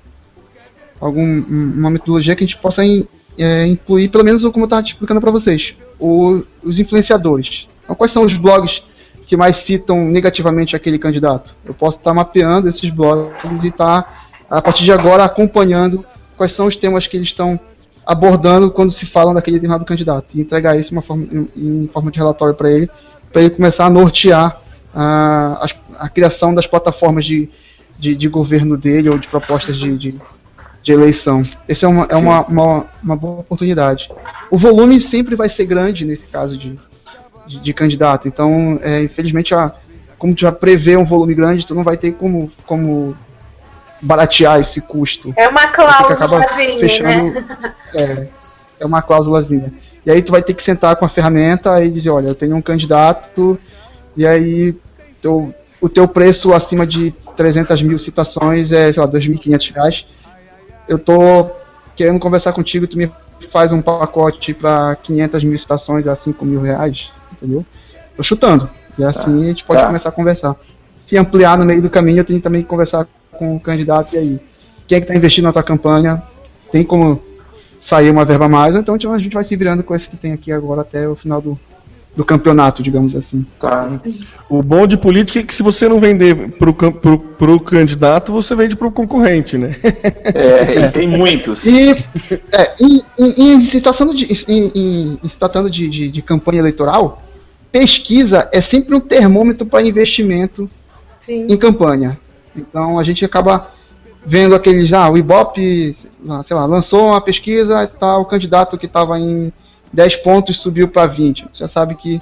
algum, um- uma metodologia que a gente possa in- é, incluir, pelo menos como eu estava explicando para vocês, o- os influenciadores. Então, quais são os blogs que mais citam negativamente aquele candidato? Eu posso estar mapeando esses blogs e estar, a partir de agora, acompanhando quais são os temas que eles estão abordando quando se falam daquele determinado candidato. E entregar isso forma, em, em forma de relatório para ele, para ele começar a nortear a, as- a criação das plataformas de, de, de governo dele ou de propostas de, de, de eleição. Essa é, uma, é uma, uma, uma boa oportunidade. O volume sempre vai ser grande nesse caso de, de, de candidato, então, é, infelizmente, a, como tu já prevê um volume grande, tu não vai ter como, como baratear esse custo. É uma cláusulazinha, fechando. né? É, é uma cláusulazinha. E aí tu vai ter que sentar com a ferramenta e dizer, olha, eu tenho um candidato, e aí teu, o teu preço acima de 300 mil citações é, sei lá, 2.500 reais. Eu tô querendo conversar contigo, tu me faz um pacote para 500 mil citações a 5 mil reais, entendeu? Tô chutando. E assim a gente pode tá. começar a conversar. Se ampliar no meio do caminho, eu tenho também que conversar com o candidato e aí. Quem é que tá investindo na tua campanha? Tem como sair uma verba a mais, ou então a gente vai se virando com esse que tem aqui agora até o final do, do campeonato, digamos assim. Tá. O bom de política é que se você não vender pro, pro, pro candidato, você vende pro concorrente, né? É, e tem muitos. E é, em, em- em se tratando de, em, em- em se tratando de, de- de campanha eleitoral, pesquisa é sempre um termômetro para investimento Sim. em campanha. Então a gente acaba vendo aqueles, ah, o Ibope, sei lá, lançou uma pesquisa e tal, o candidato que estava em 10 pontos subiu para 20. Você já sabe que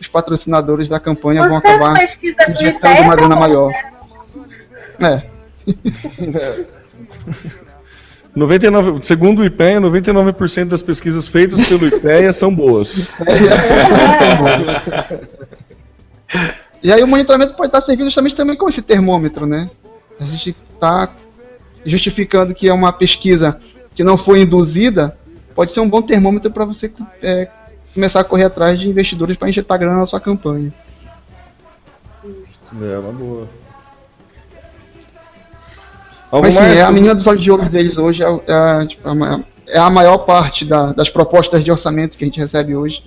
os patrocinadores da campanha vão Você acabar pesquisa do injetando uma grana tá maior. né? É. 99, segundo o IPEA, 99% das pesquisas feitas pelo IPEA são boas. E aí o monitoramento pode estar servindo justamente também como esse termômetro, né? A gente está justificando que é uma pesquisa que não foi induzida, pode ser um bom termômetro para você é, começar a correr atrás de investidores para injetar grana na sua campanha. É, uma boa. Algo Mas sim, mais? é a menina dos olhos de ouro deles hoje é, é a, tipo, é a maior parte da- das propostas de orçamento que a gente recebe hoje.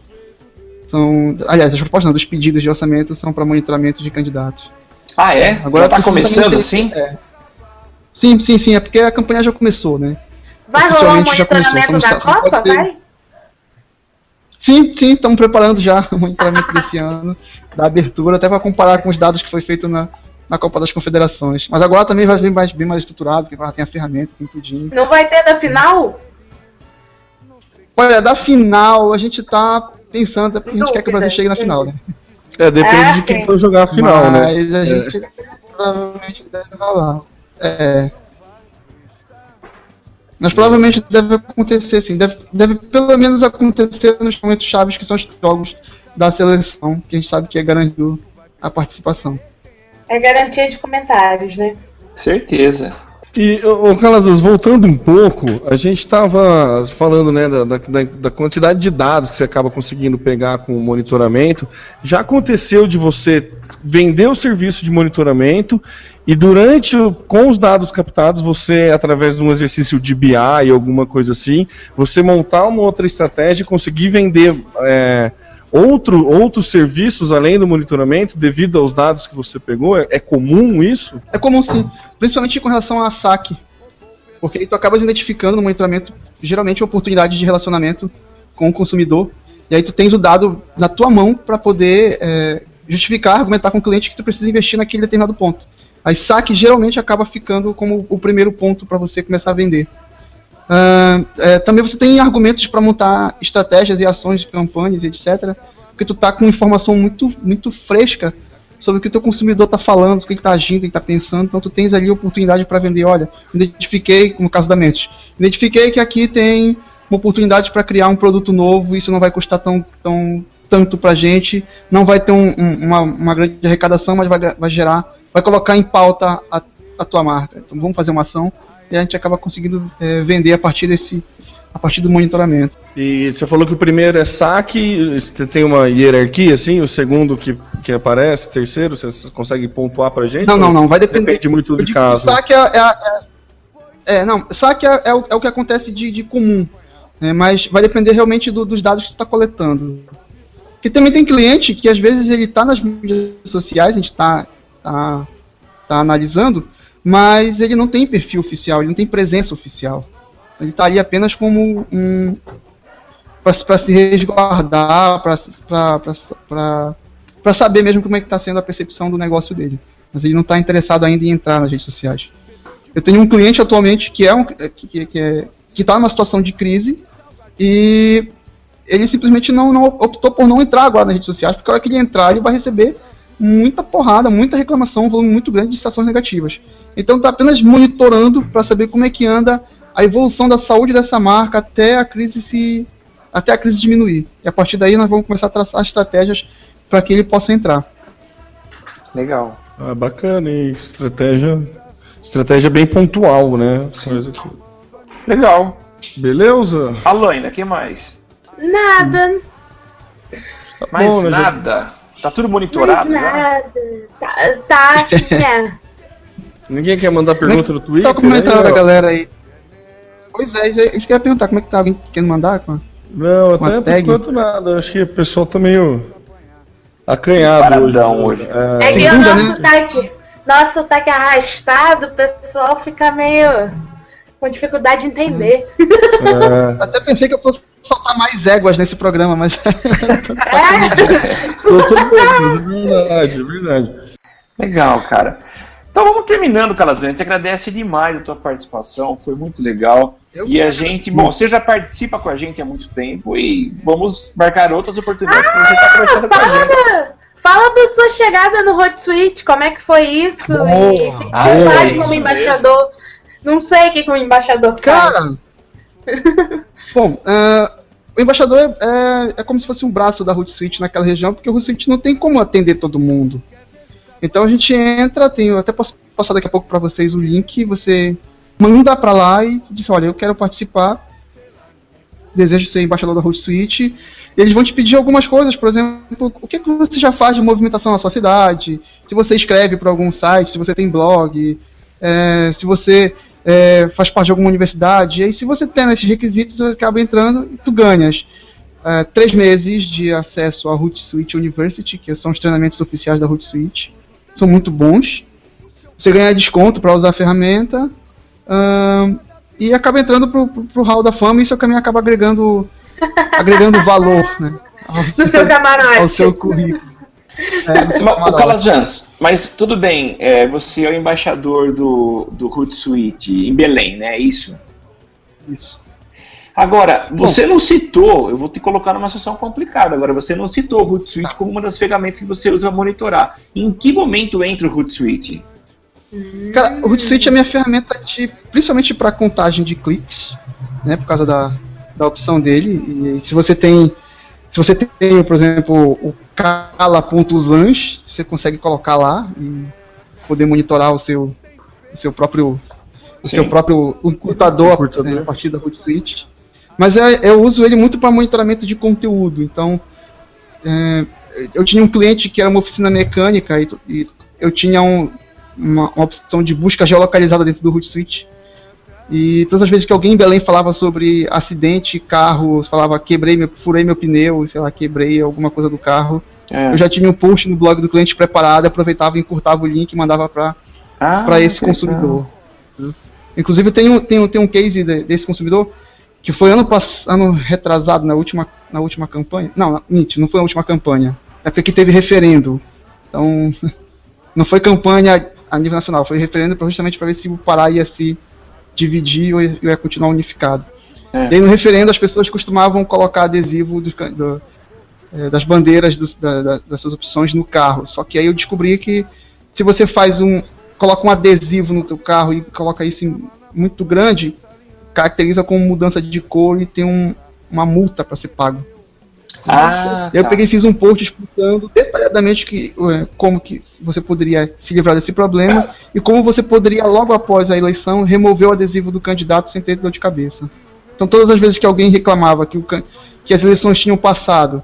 São, aliás, as propostas não, dos pedidos de orçamento são para monitoramento de candidatos. Ah, é? Agora Já tá precisa começando ter- assim? é. Sim, sim, sim, é porque a campanha já começou, né? Vai rolar um começou, monitoramento somos- da Copa, ter- vai? Sim, sim, estamos preparando já o monitoramento desse ano, da abertura, até para comparar com os dados que foi feito na, na Copa das Confederações. Mas agora também vai vir mais, bem mais estruturado, porque agora tem a ferramenta, tem tudinho. Não vai ter da final? Olha, da final, a gente tá pensando, até porque a gente quer que o Brasil chegue na final, né? É, depende É, de quem sim. for jogar a final, né? Mas a gente provavelmente deve rolar. É. Mas provavelmente deve acontecer, sim. Deve, deve pelo menos acontecer nos momentos chaves que são os jogos da seleção, que a gente sabe que é garantido a participação. É garantia de comentários, né? Certeza. E, ô, Calazans, voltando um pouco, a gente estava falando né, da, da- da- da quantidade de dados que você acaba conseguindo pegar com o monitoramento. Já aconteceu de você vender o serviço de monitoramento e durante, com os dados captados, você, através de um exercício de BI alguma coisa assim, você montar uma outra estratégia e conseguir vender é, outro, outros serviços além do monitoramento devido aos dados que você pegou? É, é comum isso? É comum sim, principalmente com relação a saque. Porque aí tu acabas identificando no monitoramento, geralmente, oportunidade de relacionamento com o consumidor. E aí tu tens o dado na tua mão para poder é, justificar, argumentar com o cliente que tu precisa investir naquele determinado ponto. Aí saque geralmente acaba ficando como o primeiro ponto para você começar a vender. Ah, é, também você tem argumentos para montar estratégias e ações de campanhas, etc. Porque tu tá com informação muito, muito fresca sobre o que o teu consumidor está falando, o que ele está agindo, o que ele está pensando. Então tu tens ali a oportunidade para vender. Olha, identifiquei, no caso da Mentos, identifiquei que aqui tem uma oportunidade para criar um produto novo. Isso não vai custar tão, tão tanto para gente, não vai ter um- um- uma, uma grande arrecadação, mas vai, vai gerar, vai colocar em pauta a, a tua marca. Então vamos fazer uma ação e a gente acaba conseguindo eh, vender a partir desse, a partir do monitoramento. E você falou que o primeiro é saque, você tem uma hierarquia, assim, o segundo que, que aparece, o terceiro, você consegue pontuar pra gente? Não, não, não, vai depender. Depende muito do caso. que Saque é, é, é, é, não, saque é, é o, é o que acontece de, de comum, né, mas vai depender realmente do- dos dados que tu está coletando. Porque também tem cliente que às vezes ele está nas mídias sociais, a gente está tá, tá analisando, mas ele não tem perfil oficial, ele não tem presença oficial. Ele está ali apenas como um para se resguardar, para saber mesmo como é que está sendo a percepção do negócio dele. Mas ele não está interessado ainda em entrar nas redes sociais. Eu tenho um cliente atualmente que é um que, que, é, que está numa situação de crise e ele simplesmente não, não optou por não entrar agora nas redes sociais, porque a hora que ele entrar, ele vai receber muita porrada, muita reclamação, um volume muito grande de citações negativas. Então está apenas monitorando para saber como é que anda a evolução da saúde dessa marca até a crise se até a crise diminuir. E a partir daí nós vamos começar a traçar estratégias para que ele possa entrar. Legal. Ah, bacana, e estratégia, estratégia bem pontual, né? Coisa que- Legal. Beleza? Aloina, que mais? Nada, Tá Mais bom, né, nada. Tá tudo mais monitorado já? nada. Tá, tá é. Ninguém quer mandar pergunta no Twitter? Só comentário aí, da ó? galera aí. Pois é, isso, que eu ia perguntar, como é que tá? Alguém querendo mandar? Como- Não, Uma até por tag? enquanto nada. Acho que o pessoal tá meio acanhado Paradão hoje. hoje. É que o nosso né? sotaque, nosso sotaque arrastado, o pessoal fica meio com dificuldade de entender. É, Até pensei que eu fosse soltar mais éguas nesse programa, mas. É. tô, tô bom, é verdade, é verdade. Legal, cara. Então vamos terminando, Calazan. A gente agradece demais a tua participação, foi muito legal. Eu e a que gente, bom, você já participa com a gente há muito tempo e vamos marcar outras oportunidades para você estar conversando com a gente. Fala, fala da sua chegada no Hot Suite, como é que foi isso? Boa, e o que você faz como embaixador? Não sei o que, que um embaixador faz. Cara! Bom, ah, o embaixador é, é, é como se fosse um braço da Hootsuite naquela região, porque o Hootsuite não tem como atender todo mundo. Então a gente entra, tem, até posso passar daqui a pouco para vocês o link, você manda para lá e diz, olha, eu quero participar, desejo ser embaixador da Hootsuite, e eles vão te pedir algumas coisas, por exemplo, o que, que você já faz de movimentação na sua cidade, se você escreve para algum site, se você tem blog, é, se você é, faz parte de alguma universidade, e aí se você tem esses requisitos, você acaba entrando e tu ganhas é, três meses de acesso à Hootsuite University, que são os treinamentos oficiais da Hootsuite, são muito bons. Você ganha desconto para usar a ferramenta ahn, e acaba entrando pro, pro, pro hall da fama e isso também acaba agregando agregando valor né, ao, No seu camarote. ao seu currículo. É, o. Calazans, mas tudo bem, é, você é o embaixador do, do Hootsuite em Belém, né? É isso? Isso. Agora, você não citou, eu vou te colocar numa situação complicada agora, você não citou o Hootsuite como uma das ferramentas que você usa para monitorar. Em que momento entra o Hootsuite? Cara, o Hootsuite é a minha ferramenta de, principalmente para contagem de cliques, né, por causa da, da opção dele. E se você tem, se você tem, por exemplo, o cala.usans, você consegue colocar lá e poder monitorar o seu, o seu próprio, o seu próprio computador, Computador. né, a partir da Hootsuite. Mas é, eu uso ele muito para monitoramento de conteúdo. Então, é, eu tinha um cliente que era uma oficina mecânica e, e eu tinha um, uma, uma opção de busca geolocalizada dentro do Hootsuite. E todas as vezes que alguém em Belém falava sobre acidente, carro, falava quebrei meu, furei meu pneu, sei lá, quebrei alguma coisa do carro, É. eu já tinha um post no blog do cliente preparado, aproveitava, encurtava o link e mandava para Ah, esse consumidor. Inclusive tem um, tem um, tem um case de- desse consumidor que foi ano, pass- ano retrasado, na última, na última campanha. Não, mentira, não foi a última campanha. É porque teve referendo. Então, não foi campanha a nível nacional, foi referendo justamente para ver se o Pará ia se dividir ou ia, continuar unificado. É. E aí no referendo as pessoas costumavam colocar adesivo do do- eh, das bandeiras da- da- das suas opções no carro. Só que aí eu descobri que se você faz um. coloca um adesivo no teu carro e coloca isso em muito grande, caracteriza como mudança de cor e tem um- uma multa para ser pago. Ah, Eu tá. peguei e fiz um post explicando detalhadamente que, como que você poderia se livrar desse problema e como você poderia, logo após a eleição, remover o adesivo do candidato sem ter dor de cabeça. Então, todas as vezes que alguém reclamava que, o que as eleições tinham passado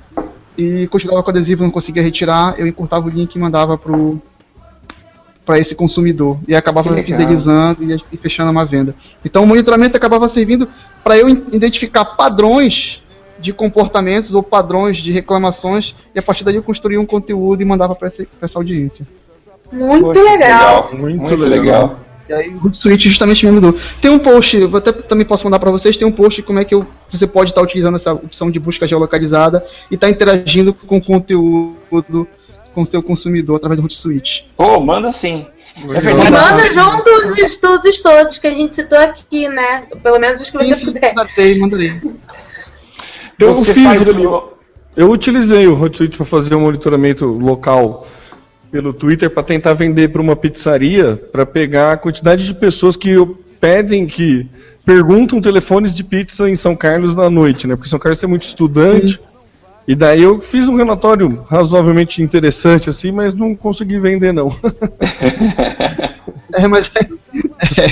e continuava com o adesivo e não conseguia retirar, eu encurtava o link e mandava pro para esse consumidor e acabava legal. fidelizando e, e fechando uma venda. Então o monitoramento acabava servindo para eu identificar padrões de comportamentos ou padrões de reclamações e a partir daí eu construía um conteúdo e mandava para essa, audiência. Muito Poxa, legal. Muito Muito, legal. legal. E aí o Hootsuite justamente me mudou. Tem um post, eu até também posso mandar para vocês, tem um post como é que eu- você pode estar utilizando essa opção de busca geolocalizada e estar interagindo com o conteúdo com o seu consumidor através do Hootsuite. Pô, manda sim. É verdade. Manda junto os estudos todos que a gente citou aqui, né? Pelo menos os que você Sim, sim, puder. mandarei, mandarei. Eu Você fiz faz ali, ali- Eu utilizei o Hotsuite para fazer um monitoramento local pelo Twitter para tentar vender para uma pizzaria para pegar a quantidade de pessoas que pedem que perguntam telefones de pizza em São Carlos na noite, né? Porque São Carlos tem muito estudante. E daí eu fiz um relatório razoavelmente interessante assim, mas não consegui vender não. É, mas,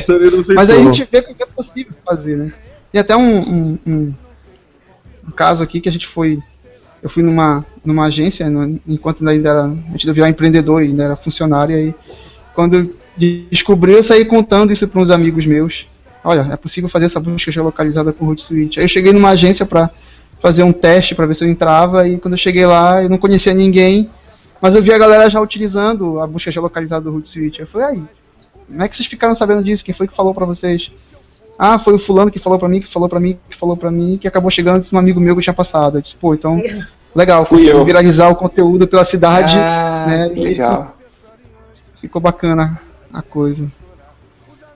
Eu não sei mas aí a gente vê o que é possível fazer, né? E até um, um, um- um caso aqui que a gente foi. Eu fui numa, numa agência, no- enquanto ainda era. De eu virar empreendedor, ainda era funcionário, e aí quando eu descobri, eu saí contando isso para uns amigos meus. Olha, é possível fazer essa busca geolocalizada com Hootsuite. Aí eu cheguei numa agência para fazer um teste para ver se eu entrava. E quando eu cheguei lá, eu não conhecia ninguém, mas eu vi a galera já utilizando a busca geolocalizada do Hootsuite. Eu falei, aí, como é que vocês ficaram sabendo disso? Quem foi que falou para vocês? Ah, foi o fulano que falou para mim, que falou para mim, que falou para mim, que acabou chegando um amigo meu que tinha passado. Eu disse, pô, então, legal, conseguiu viralizar o conteúdo pela cidade, Ah, né? que legal. Ficou bacana a coisa.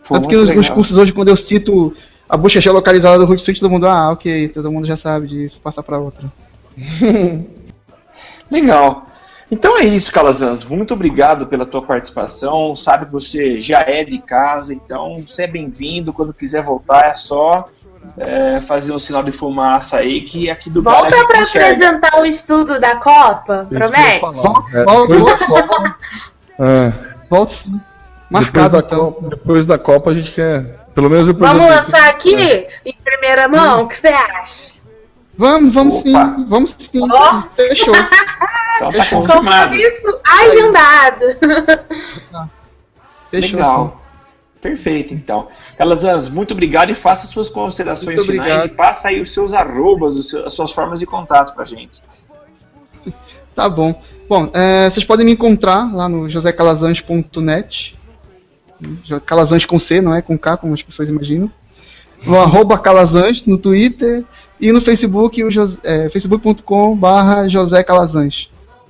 Pô, Tanto que nos, nos legal. cursos hoje, quando eu cito a busca geolocalizada do Hootsuite, todo mundo, ah, ok, todo mundo já sabe disso, passa para outra. Legal. Então é isso, Calazans. Muito obrigado pela tua participação. Sabe que você já é de casa, então você é bem-vindo. Quando quiser voltar, é só é, fazer um sinal de fumaça aí, que aqui do Volta pra enxerga. apresentar o estudo da Copa, Isso promete? falar. É, Volta, volta, volta, é, volta sim. depois, Marcado, da então. Copa, depois da Copa a gente quer. Pelo menos depois Vamos lançar aqui em primeira mão? O que você acha? Vamos, vamos Opa. sim, vamos sim. Ó. Fechou. Então tá confirmado. Compromisso agendado. Fechou. Legal. Perfeito, então. Calazans, muito obrigado e faça suas considerações Muito finais obrigado. e passa aí os seus arrobas, os seus- as suas formas de contato pra gente. Tá bom. Bom, é, vocês podem me encontrar lá no josecalazans.net. Calazans com C, não é com K, como as pessoas imaginam. No arroba no Twitter e no Facebook, o é, facebook.com José Calazans.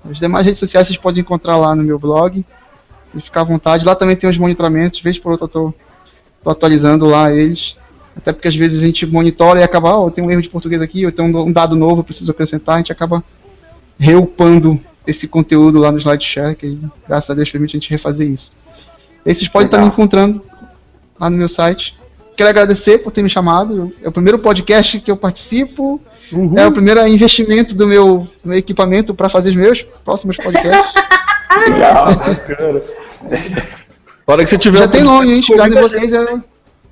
As demais redes sociais vocês podem encontrar lá no meu blog. E ficar à vontade. Lá também tem os monitoramentos, vez por outra eu tô, tô atualizando lá eles. Até porque às vezes a gente monitora e acaba, ó, tem um erro de português aqui, ou tem um, um dado novo, eu preciso acrescentar, a gente acaba reupando esse conteúdo lá no SlideShare, que graças a Deus permite a gente refazer isso. E vocês podem estar me Legal. encontrando lá no meu site. Quero agradecer por ter me chamado. É o primeiro podcast que eu participo. É o primeiro investimento do meu, do meu equipamento para fazer os meus próximos podcasts. Legal. Cara. A hora que você tiver Já tem nome, hein? Inspirado em vocês.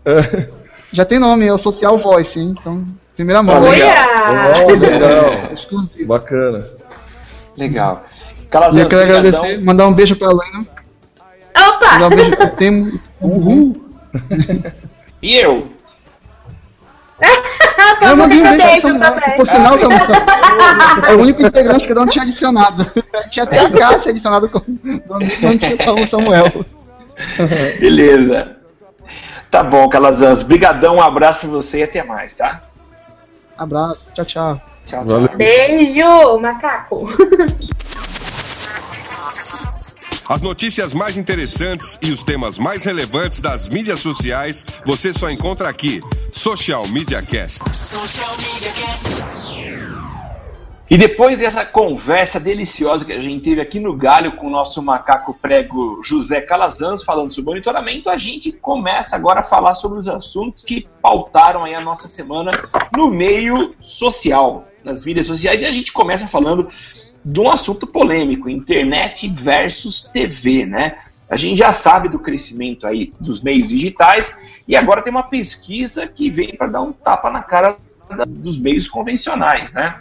É... Já tem nome, é o Social Voice, hein? Então, primeira mão. Legal. Olha! Ó, legal. Exclusivo. Bacana. Legal. Calazans, eu quero agradecer, mandar um beijo pra Helena, Opa! pro Temo. Uhul. E eu? Eu mandei um beijo pra Samuel, que por sinal, Samuel, é o único integrante que eu não tinha adicionado. Tinha até a Cássia adicionado com não, não tinha o Samuel. Beleza. Tá bom, Calazans. Brigadão, um abraço pra você e até mais, tá? Abraço, tchau, tchau. Tchau, tchau. Beijo, macaco. As notícias mais interessantes e os temas mais relevantes das mídias sociais você só encontra aqui. Social Media Cast. Social Media Cast. E depois dessa conversa deliciosa que a gente teve aqui no Galho com o nosso macaco prego José Calazans falando sobre monitoramento, a gente começa agora a falar sobre os assuntos que pautaram aí a nossa semana no meio social, nas mídias sociais, e a gente começa falando de um assunto polêmico, internet versus TV, né? A gente já sabe do crescimento aí dos meios digitais e agora tem uma pesquisa que vem para dar um tapa na cara da- dos meios convencionais, né?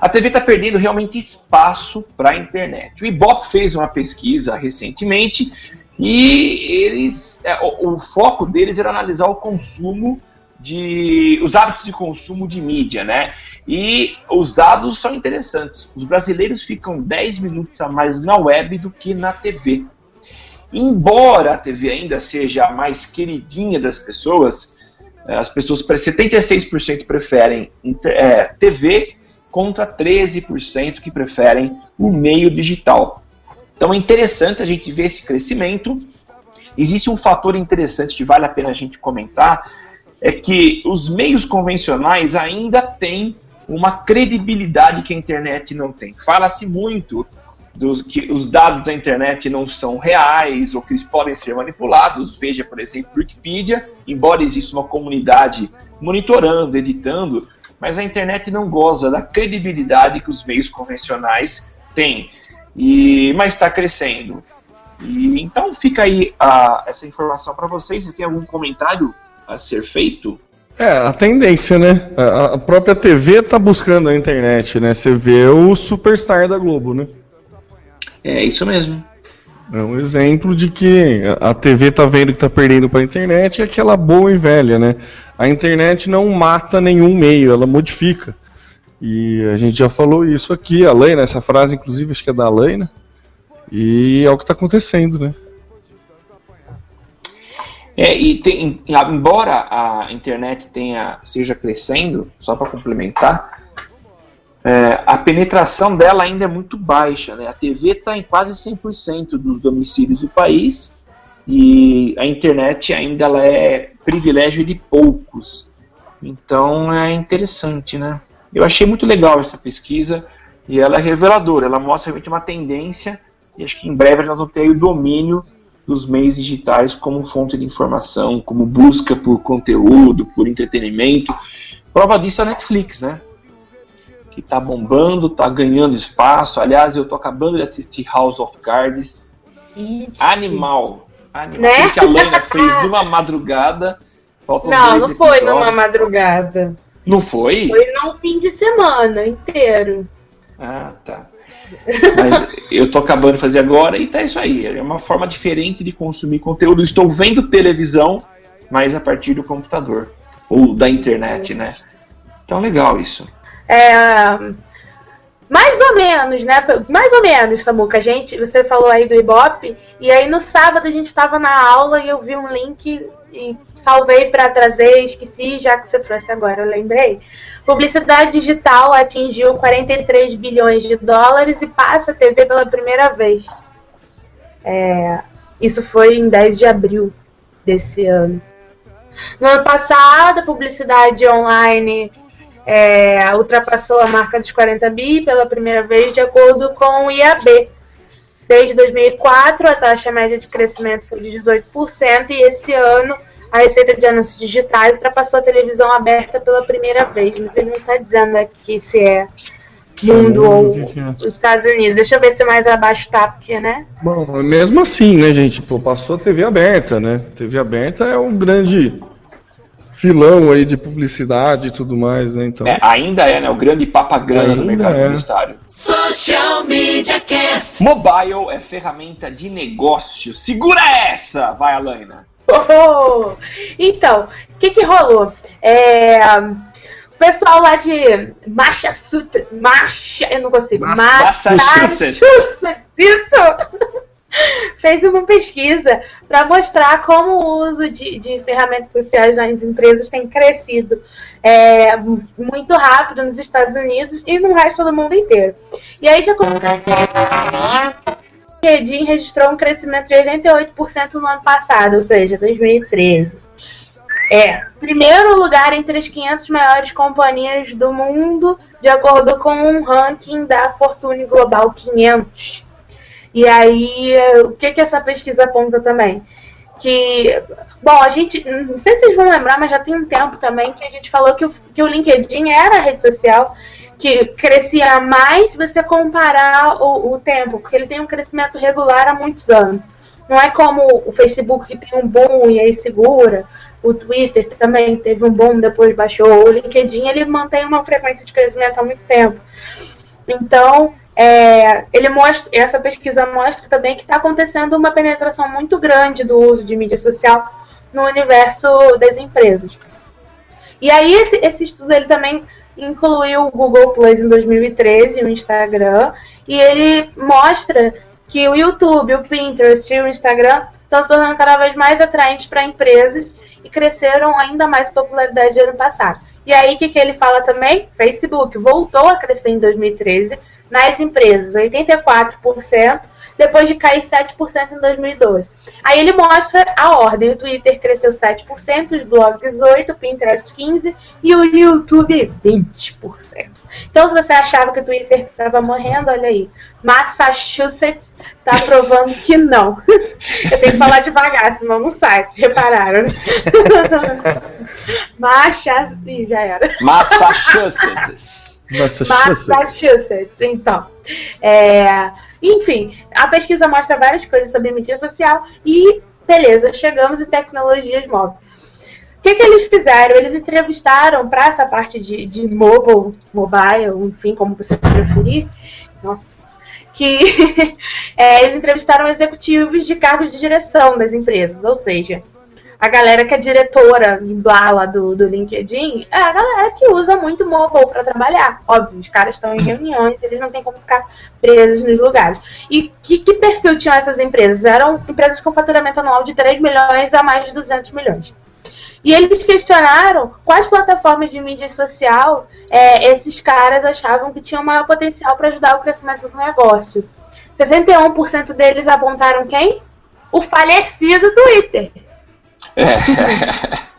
A TV está perdendo realmente espaço para a internet. O Ibope fez uma pesquisa recentemente e eles, é, o, o foco deles era analisar o consumo de, os hábitos de consumo de mídia, né? E os dados são interessantes. Os brasileiros ficam 10 minutos a mais na web do que na TV. Embora a TV ainda seja a mais queridinha das pessoas, eh, as pessoas, 76% preferem inter- eh, TV contra 13% que preferem o meio digital. Então é interessante a gente ver esse crescimento. Existe um fator interessante que vale a pena a gente comentar, é que os meios convencionais ainda têm uma credibilidade que a internet não tem. Fala-se muito dos que os dados da internet não são reais ou que eles podem ser manipulados. Veja, por exemplo, Wikipedia, embora exista uma comunidade monitorando, editando, mas a internet não goza da credibilidade que os meios convencionais têm. E mas está crescendo. E, então fica aí a, essa informação para vocês. Se tem algum comentário a ser feito? É, a tendência, né? A, a própria TV tá buscando a internet, né? Você vê o superstar da Globo, né? É isso mesmo. É um exemplo de que a a TV tá vendo que tá perdendo pra internet é aquela boa e velha, né? A internet não mata nenhum meio, ela modifica. E a gente já falou isso aqui, a Leina, essa frase, inclusive, acho que é da Leina. E é o que está acontecendo, né? É, e tem, embora a internet tenha seja crescendo, só para complementar, é, a penetração dela ainda é muito baixa. Né? A TV está em quase 100% dos domicílios do país e a internet ainda ela é privilégio de poucos. Então é interessante, né? Eu achei muito legal essa pesquisa e ela é reveladora. Ela mostra realmente uma tendência e acho que em breve nós vamos ter o domínio dos meios digitais como fonte de informação, como busca por conteúdo, por entretenimento. Prova disso é a Netflix, né? Que tá bombando, tá ganhando espaço. Aliás, eu tô acabando de assistir House of Cards. Animal. Animal. Né? Que a Lana fez numa madrugada. Faltam Não, não foi episódios. numa madrugada. Não foi? Foi num fim de semana inteiro. Ah, tá. Mas eu tô acabando de fazer agora e tá isso aí. É uma forma diferente de consumir conteúdo. Estou vendo televisão, mas a partir do computador. Ou da internet, né? Então legal isso. É, mais ou menos, né? Mais ou menos, Samuca. A gente, você falou aí do Ibope, e aí no sábado a gente estava na aula e eu vi um link e salvei para trazer, esqueci, já que você trouxe agora, eu lembrei. Publicidade digital atingiu 43 bilhões de dólares e passa a TV pela primeira vez. É, isso foi em 10 de abril desse ano. No ano passado, a publicidade online é, ultrapassou a marca dos 40 bi pela primeira vez, de acordo com o IAB. Desde 2004, a taxa média de crescimento foi de 18%, e esse ano a receita de anúncios digitais ultrapassou a televisão aberta pela primeira vez. Mas ele não está dizendo aqui se é mundo ou os Estados Unidos. Deixa eu ver se mais abaixo tá, porque, né? Bom, mesmo assim, né, gente? Pô, passou a TV aberta, né? TV aberta é um grande filão aí de publicidade e tudo mais, né? Então, É, ainda é, né? O grande papagaio do mercado é. publicitário. Social Media Cast. Mobile é ferramenta de negócio. Segura essa! Vai, Alaina. Oh! Então, o que que rolou? É, o pessoal lá de Massachusetts, Macha, eu não consigo, Massachusetts. Massachusetts, isso! Fez uma pesquisa para mostrar como o uso de, de ferramentas sociais nas empresas tem crescido é, muito rápido nos Estados Unidos e no resto do mundo inteiro. E aí, de acordo o LinkedIn registrou um crescimento de 88% no ano passado, ou seja, 2013. É, primeiro lugar entre as 500 maiores companhias do mundo, de acordo com um ranking da Fortune Global 500. E aí, o que, que essa pesquisa aponta também? Que, bom, a gente, não sei se vocês vão lembrar, mas já tem um tempo também que a gente falou que o, que o LinkedIn era a rede social que crescia mais se você comparar o, o tempo, porque ele tem um crescimento regular há muitos anos. Não é como o Facebook que tem um boom e aí segura, o Twitter também teve um boom, depois baixou, o LinkedIn ele mantém uma frequência de crescimento há muito tempo. Então, é, ele mostra, essa pesquisa mostra também que está acontecendo uma penetração muito grande do uso de mídia social no universo das empresas. E aí esse, esse estudo ele também incluiu o Google Plus em 2013, o Instagram, e ele mostra que o YouTube, o Pinterest e o Instagram estão se tornando cada vez mais atraentes para empresas e cresceram ainda mais popularidade no ano passado. E aí, o que, que ele fala também? Facebook voltou a crescer em 2013 nas empresas, 84%, depois de cair 7% em 2012. Aí ele mostra a ordem. O Twitter cresceu 7%, os blogs 8%, o Pinterest 15% e o YouTube 20%. Então, se você achava que o Twitter estava morrendo, olha aí. Massachusetts está provando que não. Eu tenho que falar devagar, senão não sai, vocês repararam. né? Massachusetts. Ih, já era. Massachusetts. Massachusetts. Massachusetts, então. É, enfim, a pesquisa mostra várias coisas sobre mídia social e, beleza, chegamos em tecnologias móveis. O que, que eles fizeram? Eles entrevistaram para essa parte de, de mobile, mobile, enfim, como você preferir. Nossa. Que é, eles entrevistaram executivos de cargos de direção das empresas, ou seja, a galera que é diretora blá lá do, do LinkedIn é a galera que usa muito mobile para trabalhar. Óbvio, os caras estão em reuniões, eles não têm como ficar presos nos lugares. E que, que perfil tinham essas empresas? Eram empresas com faturamento anual de 3 milhões a mais de 200 milhões. E eles questionaram quais plataformas de mídia social é, esses caras achavam que tinham maior potencial para ajudar o crescimento do negócio. 61% deles apontaram quem? O falecido Twitter. É.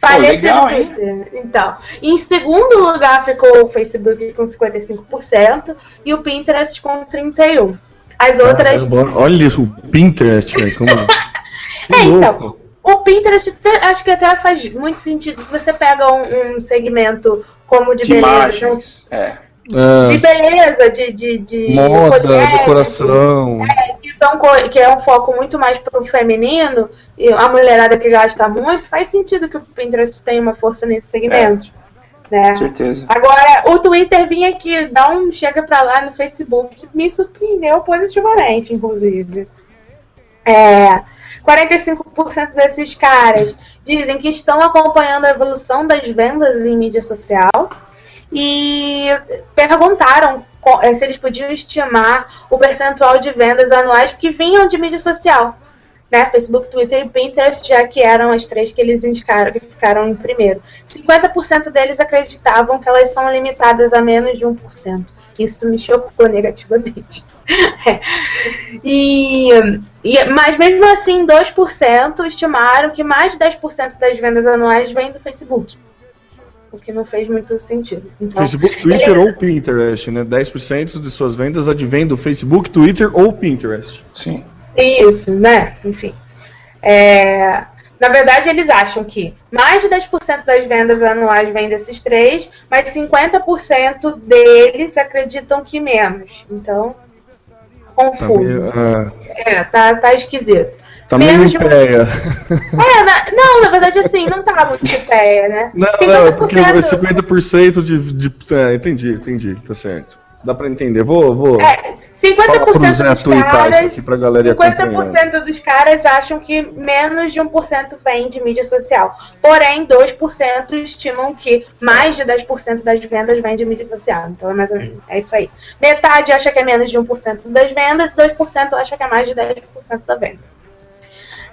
Falecido legal. Então, em segundo lugar ficou o Facebook com 55% e o Pinterest com 31%. As outras. Caramba, olha isso, o Pinterest, velho. Como... Que É, então, o Pinterest te- acho que até faz muito sentido se você pega um, um segmento como de, De beleza, imagens. É. então, de É, beleza, de, de, de moda, decoração. que, são que é um foco muito mais pro feminino, e a mulherada que gasta muito, faz sentido que o Pinterest tenha uma força nesse segmento. Né? Com certeza. Agora, o Twitter vinha aqui, dá um chega pra lá no Facebook, me surpreendeu positivamente, inclusive. É, 45% desses caras dizem que estão acompanhando a evolução das vendas em mídia social e perguntaram eh, se eles podiam estimar o percentual de vendas anuais que vinham de mídia social. Né? Facebook, Twitter e Pinterest, já que eram as três que eles indicaram que ficaram em primeiro. 50% deles acreditavam que elas são limitadas a menos de 1%. Isso me chocou negativamente. É. e, e, mas mesmo assim, 2% estimaram que mais de 10% das vendas anuais vêm do Facebook. O que não fez muito sentido. Então, Facebook, Twitter ou Pinterest, né? 10% de suas vendas advém do Facebook, Twitter ou Pinterest. Sim. Isso, né? Enfim. É, na verdade, eles acham que mais de 10% das vendas anuais vêm desses três, mas 50% deles acreditam que menos. Então, Tá confuso. meio, ah, É, tá, tá esquisito. Tá meio de um-. É, na- não, na verdade, assim, não tá muito pé, né? Não, não, é porque 50% de, de. É, entendi, entendi, tá certo. Dá pra entender. Vou. vou... É, Fala pro 50% Zé dos caras, pra galera ir acompanhando. 50% dos caras acham que menos de 1% vem de mídia social. Porém, 2% estimam que mais de 10% das vendas vem de mídia social. Então é mais ou menos é isso aí. Metade acha que é menos de 1% das vendas e 2% acha que é mais de 10% da venda.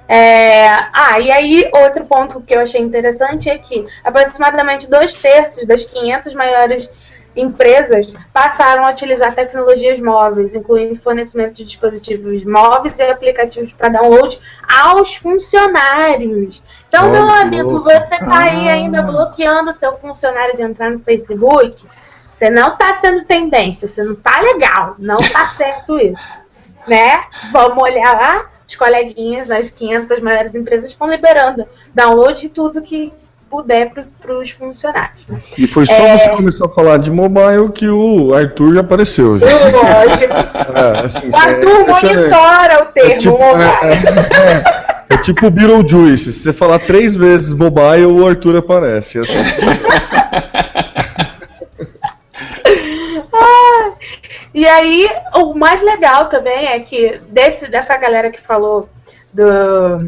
É, ah, e aí outro ponto que eu achei interessante é que aproximadamente dois terços das 500 maiores empresas passaram a utilizar tecnologias móveis, incluindo fornecimento de dispositivos móveis e aplicativos para download aos funcionários. Então, Olha meu amigo, você está aí ainda bloqueando seu funcionário de entrar no Facebook, você não está sendo tendência, você não está legal, não está certo isso, né? Vamos olhar lá, os coleguinhas das 500 maiores empresas estão liberando download de tudo que puder para os funcionários. E foi só É. você começar a falar de mobile que o Arthur já apareceu. Já. Lógico. É, assim, O Arthur é monitora o termo. É tipo, mobile. é, é, é tipo o Beetlejuice. Se você falar três vezes mobile, o Arthur aparece. Assim. E aí, o mais legal também é que desse, dessa galera que falou do,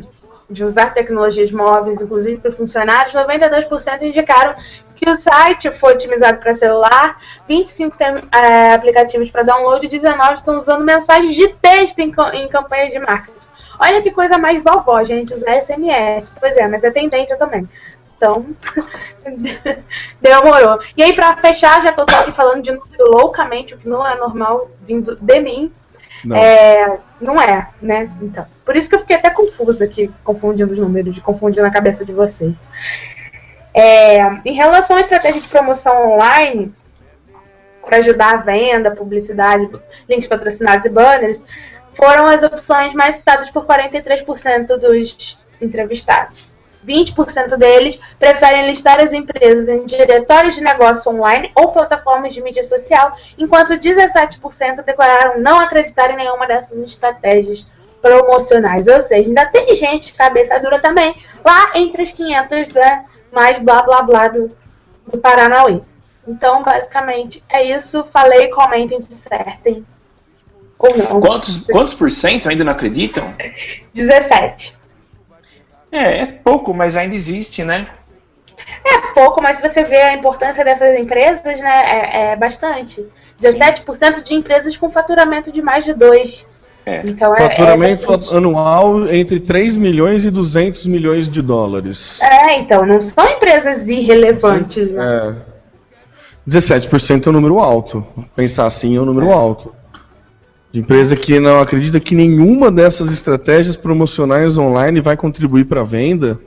de usar tecnologias móveis, inclusive para funcionários, 92% indicaram que o site foi otimizado para celular, 25 tem é, aplicativos para download e 19 estão usando mensagens de texto em, em campanhas de marketing. Olha que coisa mais vovó, gente, usar SMS. Pois é, mas é tendência também. Então, demorou. E aí, pra fechar, já tô aqui falando de número loucamente, o que não é normal vindo de mim, Não. é, não é, né? Então, por isso que eu fiquei até confusa aqui, confundindo os números, de confundir na cabeça de vocês. É, em relação à estratégia de promoção online, para ajudar a venda, publicidade, links patrocinados e banners, foram as opções mais citadas por 43% dos entrevistados. 20% deles preferem listar as empresas em diretórios de negócio online ou plataformas de mídia social, enquanto 17% declararam não acreditar em nenhuma dessas estratégias promocionais. Ou seja, ainda tem gente cabeça dura também, lá entre as 500 né, mais blá blá blá do, do Paranauê. Então, basicamente, é isso. Falei, comentem, dissertem. Ou não. Quantos, quantos por cento ainda não acreditam? 17. É, é pouco, mas ainda existe, né? É pouco, mas se você vê a importância dessas empresas, né, é, é bastante. 17% de empresas com faturamento de mais de 2. É. Então é, Faturamento é bastante. anual entre 3 milhões e 200 milhões de dólares. É, então, não são empresas irrelevantes, né? É. 17% é um número alto. Pensar assim é um número alto. De empresa que não acredita que nenhuma dessas estratégias promocionais online vai contribuir para a venda.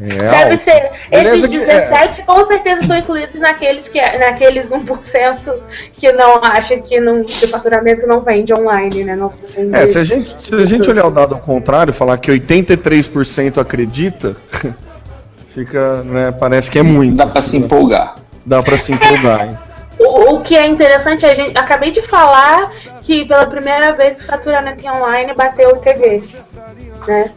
É Deve ser. Beleza Esses que- é. 17 com certeza estão incluídos naqueles, que, naqueles 1% que não acha que, não, que o faturamento não vende online, né? Não vende. É, se a gente, se a gente olhar o dado ao contrário, falar que 83% acredita, fica, né, parece que é muito. Dá pra se empolgar. Dá pra se empolgar, hein? O, o que é interessante, a gente acabei de falar que pela primeira vez o faturamento online bateu o TV, né?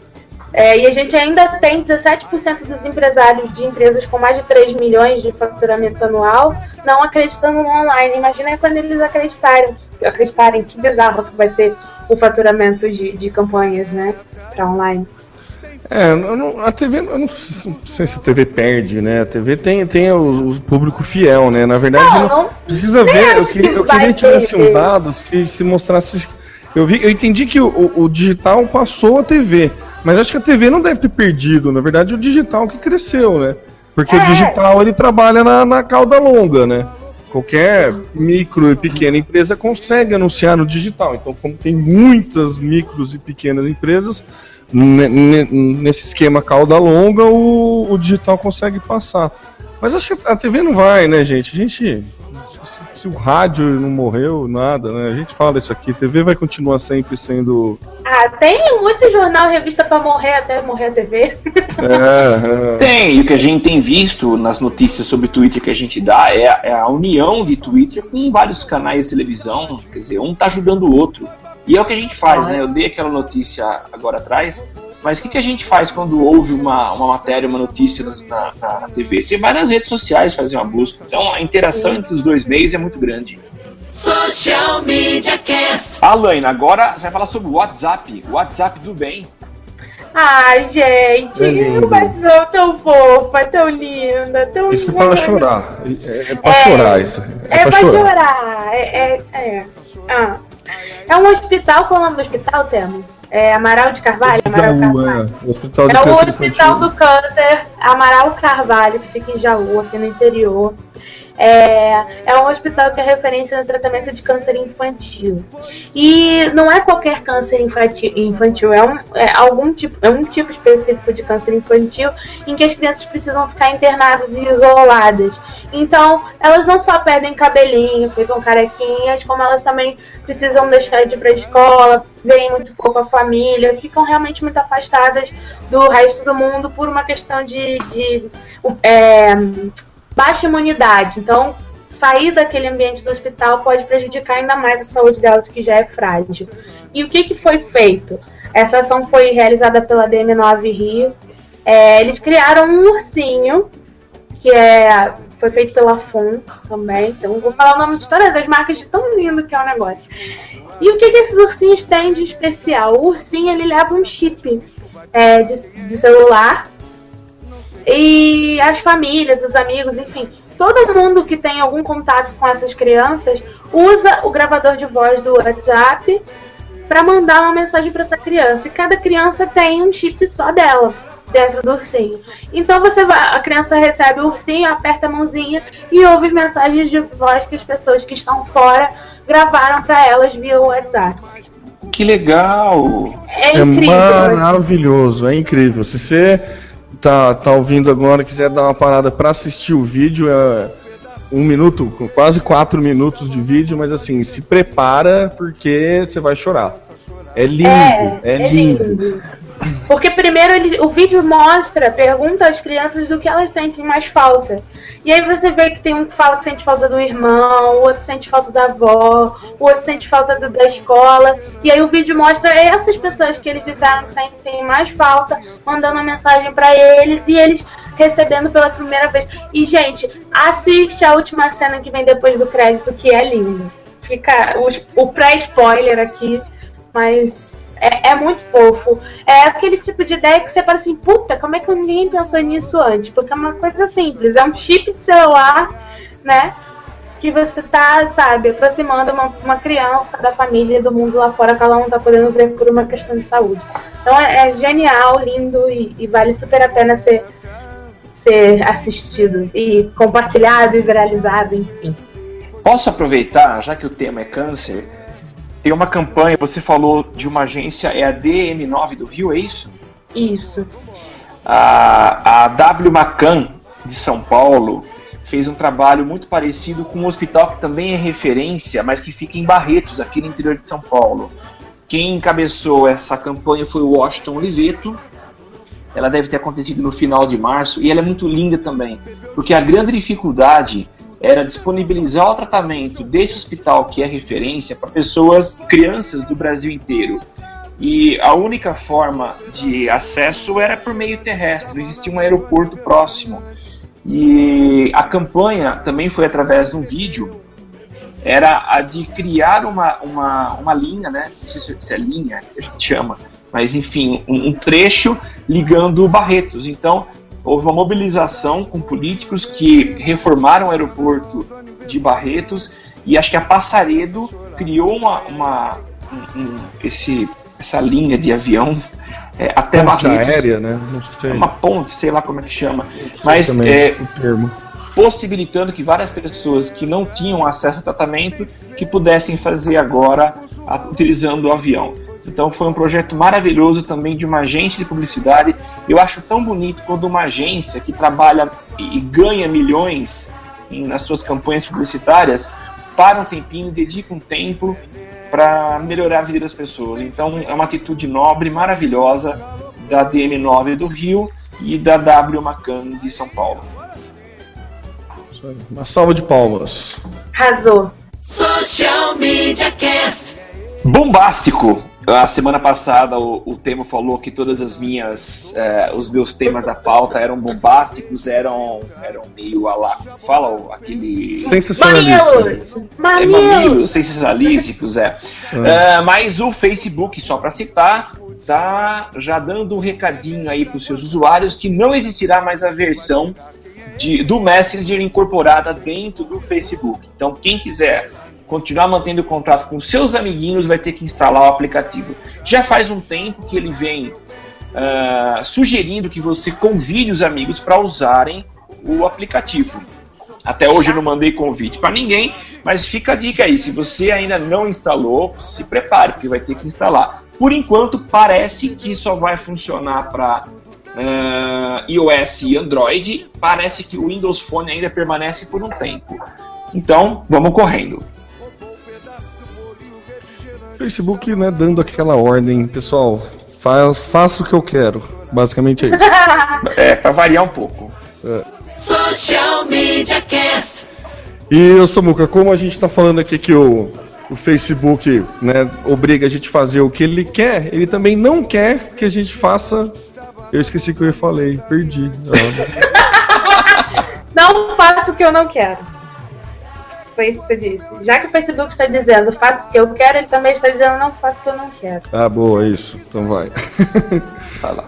É, e a gente ainda tem 17% dos empresários de empresas com mais de 3 milhões de faturamento anual não acreditando no online. Imagina quando eles acreditarem, acreditarem que bizarro que vai ser o faturamento de, de campanhas, né? Para online. É, não- a TV, eu não sei se a TV perde, né? A TV tem, tem o, o público fiel, né? Na verdade, Não, não, precisa ver. Eu que eu queria que tivesse um dado se, se mostrasse. Eu, vi, eu entendi que o, o- digital passou a TV, mas acho que a TV não deve ter perdido. Na verdade, o digital que cresceu, né? Porque É. o digital ele trabalha na, na cauda longa, né? Qualquer micro e pequena empresa consegue anunciar no digital. Então, como tem muitas micros e pequenas empresas, nesse esquema cauda longa, o, o digital consegue passar. Mas acho que a TV não vai, né, gente? A gente. Se, se o rádio não morreu, nada, né? A gente fala isso aqui, a TV vai continuar sempre sendo. Ah, tem muito jornal, revista para morrer até morrer a TV. É, é. Tem, e o que a gente tem visto nas notícias sobre Twitter que a gente dá é a, é a união de Twitter com vários canais de televisão, quer dizer, um tá ajudando o outro. E é o que a gente faz, né? Eu dei aquela notícia agora atrás, mas o que, que a gente faz quando houve uma, uma matéria, uma notícia na, na, na TV? Você vai nas redes sociais fazer uma busca. Então a interação entre os dois meios é muito grande. Social Media Cast. Alaina, agora você vai falar sobre o WhatsApp, o WhatsApp do bem. Ai, gente, É pessoa tão fofa, tão linda, tão Isso é linda. pra chorar. É, é pra É. chorar isso. É, pra chorar. É, é, é. Ah. É um hospital, qual é o nome do hospital, Temo? É Amaral de Carvalho? Amaral Jaú, Carvalho. é. O Hospital É o Hospital do Câncer Amaral Carvalho, que fica em Jaú, aqui no interior. É, é um hospital que é referência no tratamento de câncer infantil. E não é qualquer câncer infantil, é, um, é algum tipo, é um tipo específico de câncer infantil em que as crianças precisam ficar internadas e isoladas. Então, elas não só perdem cabelinho, ficam carequinhas, como elas também precisam deixar de ir para a escola, veem muito pouco a família, ficam realmente muito afastadas do resto do mundo por uma questão de, de é, baixa imunidade. Então, sair daquele ambiente do hospital pode prejudicar ainda mais a saúde delas, que já é frágil. E o que, que foi feito? Essa ação foi realizada pela DM9 Rio. É, eles criaram um ursinho, que é, foi feito pela FUN também. Então, vou falar o nome de todas as marcas, de tão lindo que é o negócio. E o que, que esses ursinhos têm de especial? O ursinho ele leva um chip é, de, de celular e as famílias, os amigos, enfim, todo mundo que tem algum contato com essas crianças usa o gravador de voz do WhatsApp para mandar uma mensagem para essa criança. E cada criança tem um chip só dela dentro do ursinho. Então você vai, a criança recebe o ursinho, aperta a mãozinha e ouve as mensagens de voz que as pessoas que estão fora gravaram para elas via WhatsApp. Que legal! É É incrível. maravilhoso, é incrível. Se você tá, tá ouvindo agora quiser dar uma parada pra assistir o vídeo, é um minuto, quase quatro minutos de vídeo, mas assim, se prepara porque você vai chorar. É lindo, é, lindo. Porque primeiro ele, o vídeo mostra, pergunta às crianças do que elas sentem mais falta. E aí você vê que tem um que fala que sente falta do irmão, o outro sente falta da avó, o outro sente falta do- da escola. E aí o vídeo mostra essas pessoas que eles disseram que sentem mais falta, mandando mensagem pra eles e eles recebendo pela primeira vez. E gente, assiste a última cena que vem depois do crédito, que é lindo. Fica o pré-spoiler aqui, mas É, é muito fofo. É aquele tipo de ideia que você fala assim, puta, como é que ninguém pensou nisso antes? Porque é uma coisa simples, é um chip de celular, né? Que você tá, sabe, aproximando uma, uma criança da família do mundo lá fora que ela não tá podendo ver por uma questão de saúde. Então é, é genial, lindo e, e vale super a pena ser, ser assistido e compartilhado e viralizado, enfim. Posso aproveitar, já que o tema é câncer, tem uma campanha, você falou de uma agência, é a DM9 do Rio, é isso? Isso. A, a W Macan de São Paulo fez um trabalho muito parecido com um hospital que também é referência, mas que fica em Barretos, aqui no interior de São Paulo. Quem encabeçou essa campanha foi o Washington Oliveto. Ela deve ter acontecido no final de março e ela é muito linda também, porque a grande dificuldade era disponibilizar o tratamento desse hospital que é referência para pessoas, crianças do Brasil inteiro. E a única forma de acesso era por meio terrestre, existia um aeroporto próximo. E a campanha também foi através de um vídeo, era a de criar uma, uma, uma linha, né? Não sei se é linha que a gente chama, mas enfim, um, um trecho ligando Barretos. Então, houve uma mobilização com políticos que reformaram o aeroporto de Barretos e acho que a Passaredo criou uma, uma um, um, esse, essa linha de avião é, até Ponte Barretos. aérea, né? Não sei. Uma ponte, sei lá como é que chama. Mas é, possibilitando que várias pessoas que não tinham acesso ao tratamento que pudessem fazer agora a- utilizando o avião. Então foi um projeto maravilhoso também de uma agência de publicidade. Eu acho tão bonito quando uma agência que trabalha e ganha milhões em- nas suas campanhas publicitárias para um tempinho, dedica um tempo para melhorar a vida das pessoas. Então é uma atitude nobre, maravilhosa da DM9 do Rio e da W Macan de São Paulo. Uma salva de palmas. Arrasou. Social Media Cast. Bombástico! A semana passada o, o Temo falou que todas as minhas, eh, os meus temas da pauta eram bombásticos, eram, eram meio a lá, fala aquele Sensacionalista. Mamilos! é, Mamilos! sensacionalísticos, é. Eh, mas o Facebook, só para citar, tá já dando um recadinho aí para os seus usuários que não existirá mais a versão de, do Messenger incorporada dentro do Facebook. Então, quem quiser continuar mantendo contato com seus amiguinhos vai ter que instalar o aplicativo. Já faz um tempo que ele vem ah, sugerindo que você convide os amigos para usarem o aplicativo. Até hoje eu não mandei convite para ninguém, mas fica a dica aí. Se você ainda não instalou, se prepare, porque vai ter que instalar. Por enquanto, parece que só vai funcionar para iOS e Android. Parece que o Windows Phone ainda permanece por um tempo. Então, vamos correndo. Facebook, né, dando aquela ordem, pessoal, fa faça o que eu quero. Basicamente é isso. É, para variar um pouco. Social Media Cast. E ô Samuca, como a gente tá falando aqui que o, o Facebook né, obriga a gente a fazer o que ele quer, ele também não quer que a gente faça. Eu esqueci o que eu falei, perdi. Ó. Não faço o que eu não quero. Foi isso que você disse. Já que o Facebook está dizendo faça o que eu quero, ele também está dizendo não faça o que eu não quero. ah, boa, isso. Então vai. Vai lá.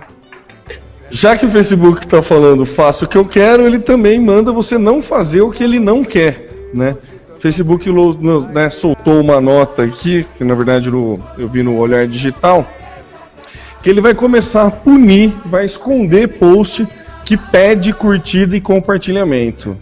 Já que o Facebook tá falando faça o que eu quero, ele também manda você não fazer o que ele não quer, né? O Facebook né, soltou uma nota aqui, que na verdade no- eu vi no Olhar Digital, que ele vai começar a punir, vai esconder post que pede curtida e compartilhamento.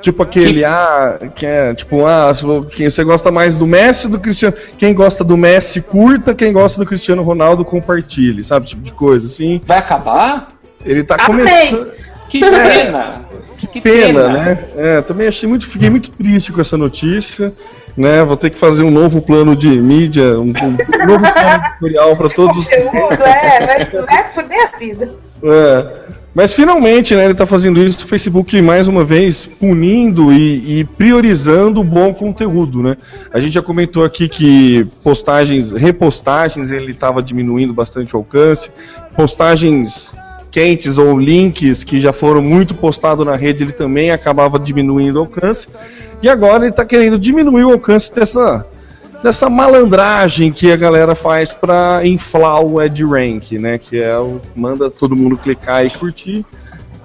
Tipo aquele, ah, que é, tipo, ah, você gosta mais do Messi ou do Cristiano? Quem gosta do Messi, curta, quem gosta do Cristiano Ronaldo, compartilhe, sabe? Tipo de coisa, assim. Vai acabar? Ele tá Amém. começando. Que pena! Que pena, né? É, também achei muito, fiquei muito triste com essa notícia, né? Vou ter que fazer um novo plano de mídia, um, um novo plano editorial para todos os. Conteúdo, é, vai, vai foder a vida. É. Mas finalmente, né, ele tá fazendo isso, o Facebook mais uma vez punindo e, e priorizando o bom conteúdo, né? A gente já comentou aqui que postagens, repostagens, ele estava diminuindo bastante o alcance, postagens quentes ou links que já foram muito postados na rede, ele também acabava diminuindo o alcance. E agora ele está querendo diminuir o alcance dessa dessa malandragem que a galera faz para inflar o Ed Rank, né? Que é o manda todo mundo clicar e curtir.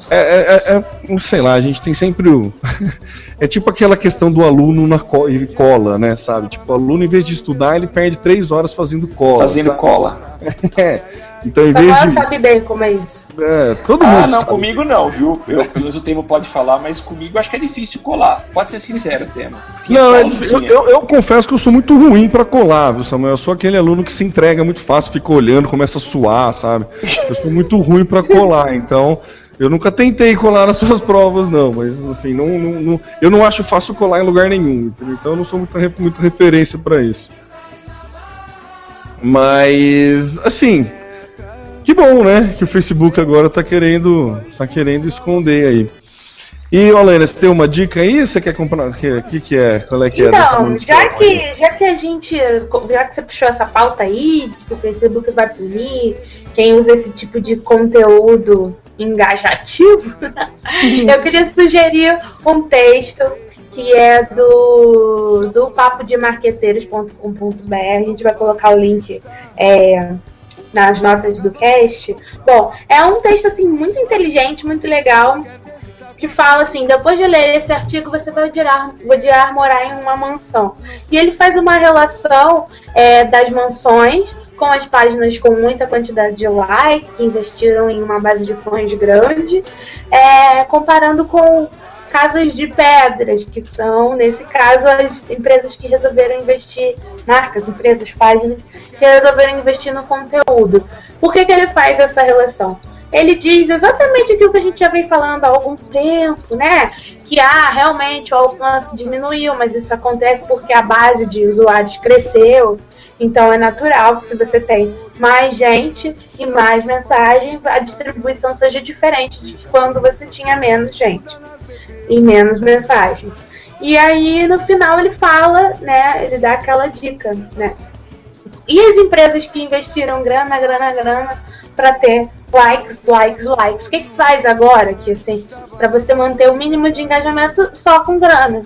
É, é, é, é sei lá, a gente tem sempre o. é tipo aquela questão do aluno na co e cola, né? Sabe? Tipo, o aluno, em vez de estudar, ele perde três horas fazendo cola. Fazendo sabe? cola. é. Então, em Samuel vez de. sabe bem como é isso. É, todo Ah, mundo. não, sabe. comigo não, viu? Eu, pelo menos o Temo pode falar, mas comigo acho que é difícil colar. Pode ser sincero, Temo. Não, é eu, eu, eu confesso que eu sou muito ruim pra colar, viu, Samuel? Eu sou aquele aluno que se entrega muito fácil, fica olhando, começa a suar, sabe? Eu sou muito ruim pra colar, então eu nunca tentei colar nas suas provas, não, mas assim, não, não- não- eu não acho fácil colar em lugar nenhum, entendeu? então eu não sou muita, re- muita referência pra isso. Mas, assim, que bom, né? Que o Facebook agora tá querendo, tá querendo esconder aí. E, Olena, você tem uma dica aí? Você quer comprar? O que, que, que é? Qual é que é dessa Então, munição já que, já que a gente. Já que você puxou essa pauta aí, de que o Facebook vai punir quem usa esse tipo de conteúdo engajativo, eu queria sugerir um texto que é do, do papodemarqueteiros.com.br. A gente vai colocar o link é, nas notas do cast. Bom, é um texto assim muito inteligente, muito legal que fala assim: depois de ler esse artigo, você vai odiar, odiar morar em uma mansão. E ele faz uma relação é, das mansões com as páginas com muita quantidade de like, que investiram em uma base de fãs grande, é, comparando com casas de pedras, que são, nesse caso, as empresas que resolveram investir, marcas, empresas, páginas, que resolveram investir no conteúdo. Por que, que ele faz essa relação? ele diz exatamente aquilo que a gente já vem falando há algum tempo, né? Que ah, realmente o alcance diminuiu, mas isso acontece porque a base de usuários cresceu. Então é natural que se você tem mais gente e mais mensagem, a distribuição seja diferente de quando você tinha menos gente e menos mensagem. E aí no final ele fala, né? Ele dá aquela dica, né? E as empresas que investiram grana, grana, grana para ter likes, likes, likes. O que, que faz agora que assim, para você manter o mínimo de engajamento só com grana?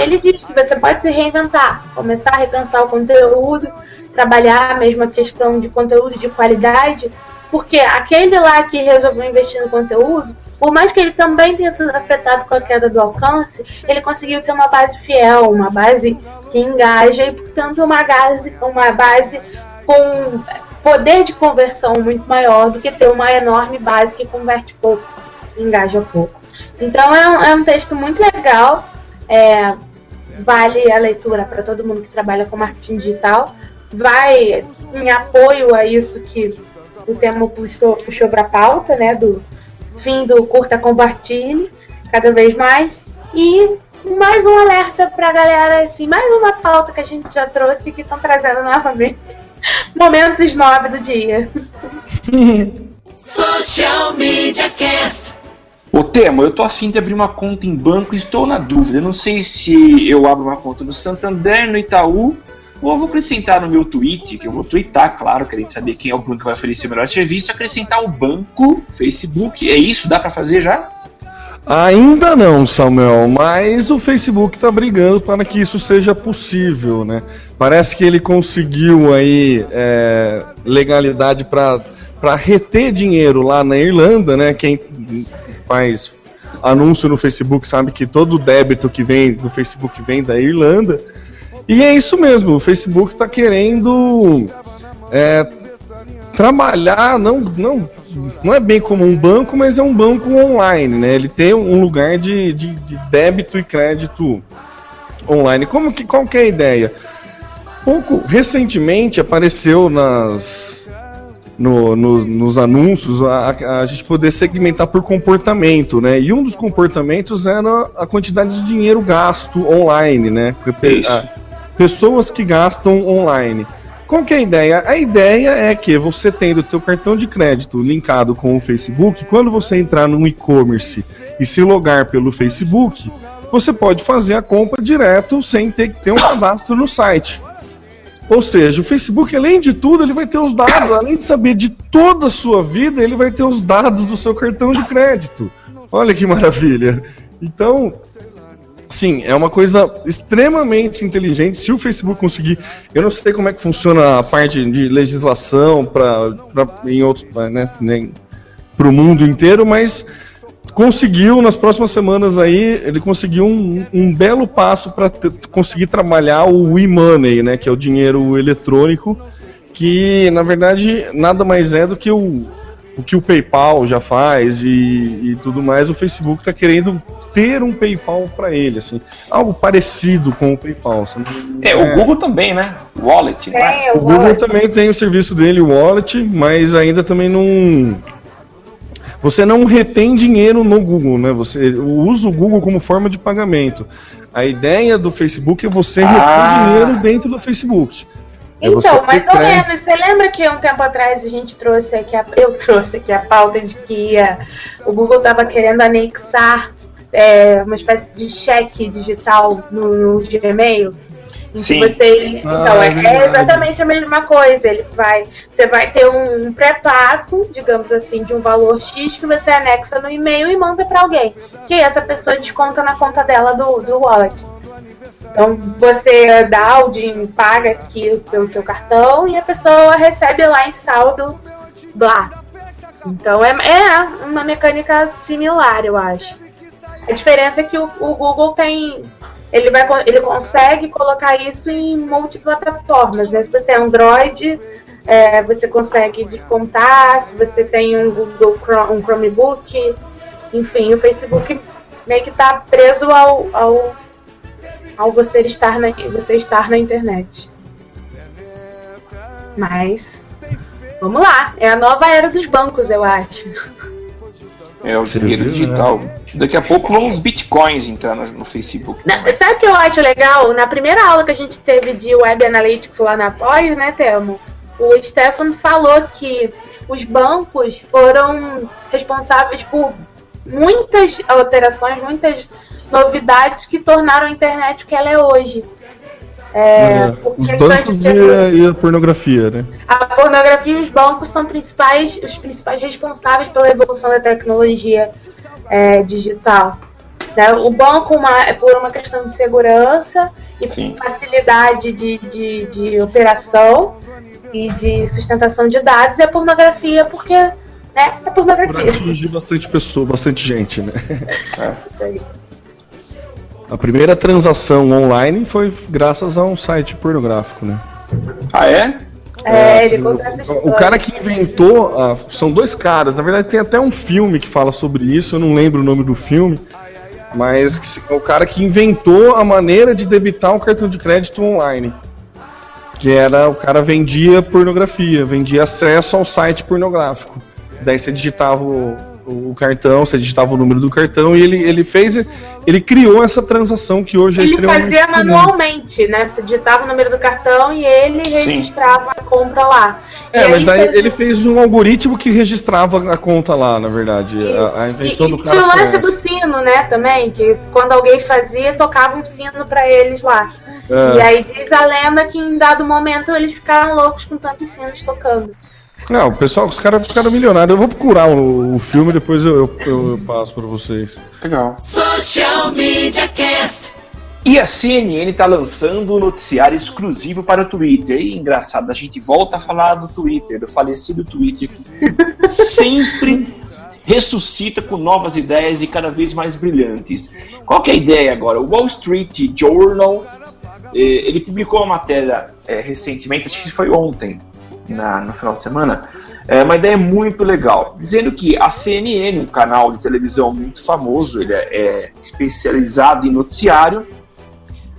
Ele diz que você pode se reinventar, começar a repensar o conteúdo, trabalhar a mesma questão de conteúdo de qualidade, porque aquele lá que resolveu investir no conteúdo, por mais que ele também tenha sido afetado com a queda do alcance, ele conseguiu ter uma base fiel, uma base que engaja e, portanto, uma base, uma base com poder de conversão muito maior do que ter uma enorme base que converte pouco, engaja pouco. Então é um, é um texto muito legal, é, vale a leitura para todo mundo que trabalha com marketing digital, vai em apoio a isso que o tema puxou, puxou para a pauta, né, do fim do curta compartilhe, cada vez mais, e mais um alerta para a galera, assim, mais uma pauta que a gente já trouxe que estão trazendo novamente. Momentos 9 do dia. Social Media Cast. Ô Temo, eu tô afim de abrir uma conta em banco e estou na dúvida. Eu não sei se eu abro uma conta no Santander, no Itaú, ou eu vou acrescentar no meu tweet, que eu vou twittar, claro, querendo saber quem é o banco que vai oferecer o melhor serviço, acrescentar o banco, Facebook. É isso? Dá para fazer já? Ainda não, Samuel, mas o Facebook está brigando para que isso seja possível, né? Parece que ele conseguiu aí é, legalidade para reter dinheiro lá na Irlanda, né? Quem faz anúncio no Facebook sabe que todo débito que vem do Facebook vem da Irlanda. E é isso mesmo, o Facebook está querendo é, trabalhar, não, não, não é bem como um banco, mas é um banco online, né? Ele tem um lugar de, de, de débito e crédito online. Como que, qual que é a ideia? Pouco recentemente apareceu nas no, nos, nos anúncios a, a, gente poder segmentar por comportamento, né? E um dos comportamentos era a quantidade de dinheiro gasto online, né? A, pessoas que gastam online. Qual que é a ideia? A ideia é que você tendo o teu cartão de crédito linkado com o Facebook, quando você entrar no e-commerce e se logar pelo Facebook, você pode fazer a compra direto sem ter que ter um cadastro no site. Ou seja, o Facebook, além de tudo, ele vai ter os dados, além de saber de toda a sua vida, ele vai ter os dados do seu cartão de crédito. Olha que maravilha. Então, Sim, é uma coisa extremamente inteligente. Se o Facebook conseguir, eu não sei como é que funciona a parte de legislação para em outros, né, nem para o mundo inteiro, mas conseguiu nas próximas semanas aí, ele conseguiu um, um belo passo para conseguir trabalhar o e-money, né, que é o dinheiro eletrônico, que na verdade nada mais é do que o o que o PayPal já faz e, e tudo mais, o Facebook está querendo ter um PayPal para ele, assim, algo parecido com o PayPal. Assim, é, é, o Google também, né? Wallet. Né? o, o Google wallet. também tem o serviço dele, o Wallet, mas ainda também não você não retém dinheiro no Google, né? Você usa o Google como forma de pagamento. A ideia do Facebook é você ah. reter dinheiro dentro do Facebook. É então, mais ou menos. Você lembra que um tempo atrás a gente trouxe aqui, a, eu trouxe aqui a pauta de que ia, o Google estava querendo anexar é, uma espécie de cheque digital no, no Gmail? Sim. Você, então, ah, é, é, exatamente a mesma coisa. Ele vai, você vai ter um pré-pago, digamos assim, de um valor X que você anexa no e-mail e manda para alguém. Que essa pessoa desconta na conta dela do, do wallet. Então você dá o dinheiro, paga aqui pelo seu cartão e a pessoa recebe lá em saldo blá. Então é, é uma mecânica similar, eu acho. A diferença é que o, o Google tem. Ele, vai, ele consegue colocar isso em multiplataformas, né? Se você é Android, é, você consegue descontar, se você tem um Google Chrome, um Chromebook, enfim, o Facebook meio que está preso ao, ao ao você estar na, você estar na internet. Mas vamos lá, é a nova era dos bancos, eu acho. É o dinheiro digital. Daqui a pouco vão os bitcoins entrar no, no Facebook. Não, sabe o que eu acho legal? Na primeira aula que a gente teve de Web Analytics lá na pós, né, Temo? O Stefano falou que os bancos foram responsáveis por muitas alterações, muitas novidades que tornaram a internet o que ela é hoje. É, é, os bancos e a, e a, pornografia, né? A pornografia e os bancos são principais, os principais responsáveis pela evolução da tecnologia é, digital. Né? O banco uma, é por uma questão de segurança e Sim. facilidade de, de, de operação e de sustentação de dados, e a pornografia porque né, é pornografia. Por atingir bastante pessoa, bastante gente, né? É. Isso aí. A primeira transação online foi graças a um site pornográfico, né? Ah, é? É, ele conta essa história. O cara que inventou. Ah, são dois caras, na verdade tem até um filme que fala sobre isso, eu não lembro o nome do filme. Mas o cara que inventou a maneira de debitar um cartão de crédito online. Que era o cara vendia pornografia, vendia acesso ao site pornográfico. Daí você digitava o, o cartão, você digitava o número do cartão e ele, ele fez, ele criou essa transação que hoje ele é extremamente Ele fazia manualmente, né? Você digitava o número do cartão e ele registrava Sim. a compra lá. É, mas daí fez... ele fez um algoritmo que registrava a conta lá, na verdade. A, a, invenção e, do cara. Tinha o lance do sino, né, também, que quando alguém fazia, tocava um sino para eles lá. É. E aí diz a lenda que em dado momento eles ficaram loucos com tantos sinos tocando. Não, o pessoal, os caras ficaram milionários. Eu vou procurar o, o filme e depois eu, eu, eu, passo pra vocês. Legal. Social Media Cast. E a CNN está lançando um noticiário exclusivo para o Twitter. E engraçado, a gente volta a falar do Twitter, do falecido Twitter, que sempre ressuscita com novas ideias e cada vez mais brilhantes. Qual que é a ideia agora? O Wall Street Journal eh, ele publicou uma matéria eh, recentemente, acho que foi ontem, na, no final de semana, é uma ideia muito legal, dizendo que a CNN, um canal de televisão muito famoso, ele é, é especializado em noticiário,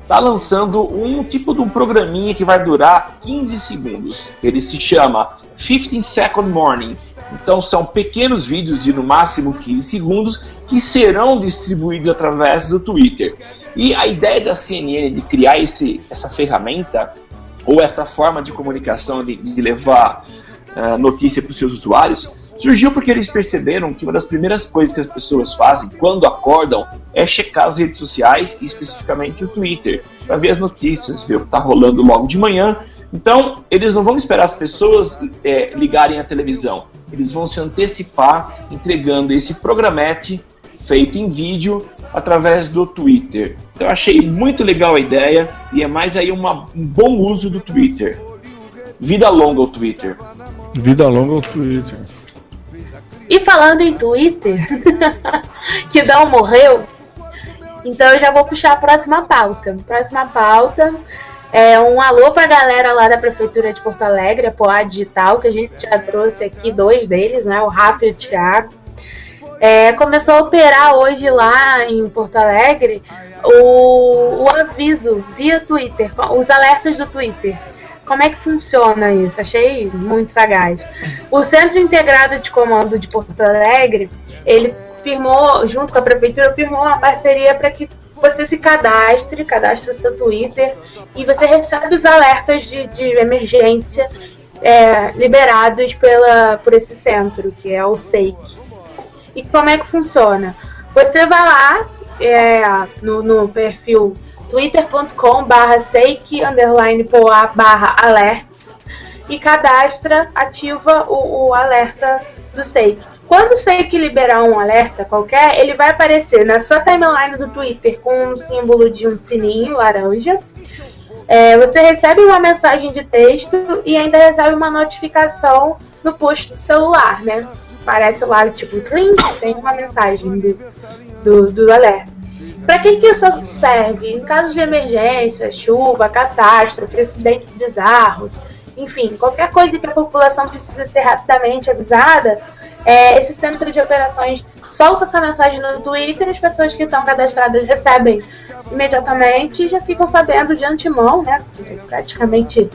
está lançando um tipo de um programinha que vai durar 15 segundos. Ele se chama 15 Second Morning. Então são pequenos vídeos de no máximo 15 segundos que serão distribuídos através do Twitter. E a ideia da CNN de criar esse, essa ferramenta ou essa forma de comunicação de, de levar uh, notícia para os seus usuários surgiu porque eles perceberam que uma das primeiras coisas que as pessoas fazem quando acordam é checar as redes sociais e especificamente o Twitter para ver as notícias, ver o que está rolando logo de manhã. Então eles não vão esperar as pessoas é, ligarem a televisão, eles vão se antecipar entregando esse programete feito em vídeo através do Twitter. Então eu achei muito legal a ideia e é mais aí uma, um bom uso do Twitter. Vida longa ao Twitter. Vida longa ao Twitter. E falando em Twitter, que não morreu, então eu já vou puxar a próxima pauta. Próxima pauta é um alô pra galera lá da Prefeitura de Porto Alegre, a Poá Digital, que a gente já trouxe aqui dois deles, né? O Rafa e o Thiago. É, começou a operar hoje lá em Porto Alegre o, o aviso via Twitter, os alertas do Twitter. Como é que funciona isso? Achei muito sagaz. O Centro Integrado de Comando de Porto Alegre, ele firmou, junto com a prefeitura, firmou uma parceria para que você se cadastre, cadastre o seu Twitter e você recebe os alertas de, de emergência é, liberados pela, por esse centro, que é o SEIC. E como é que funciona? Você vai lá é, no, no perfil twitter.com barra seik underline poa barra alerts e cadastra, ativa o, o alerta do Seik. Quando o Seik liberar um alerta qualquer, ele vai aparecer na sua timeline do Twitter com um símbolo de um sininho laranja. É, você recebe uma mensagem de texto e ainda recebe uma notificação no post do celular, né? Aparece lá, tipo, clink, tem uma mensagem do, do, do alerta. Para que, que isso serve? Em caso de emergência, chuva, catástrofe, acidente bizarro, enfim, qualquer coisa que a população precisa ser rapidamente avisada, é, esse centro de operações solta essa mensagem no Twitter, as pessoas que estão cadastradas recebem imediatamente e já ficam sabendo de antemão, né? Praticamente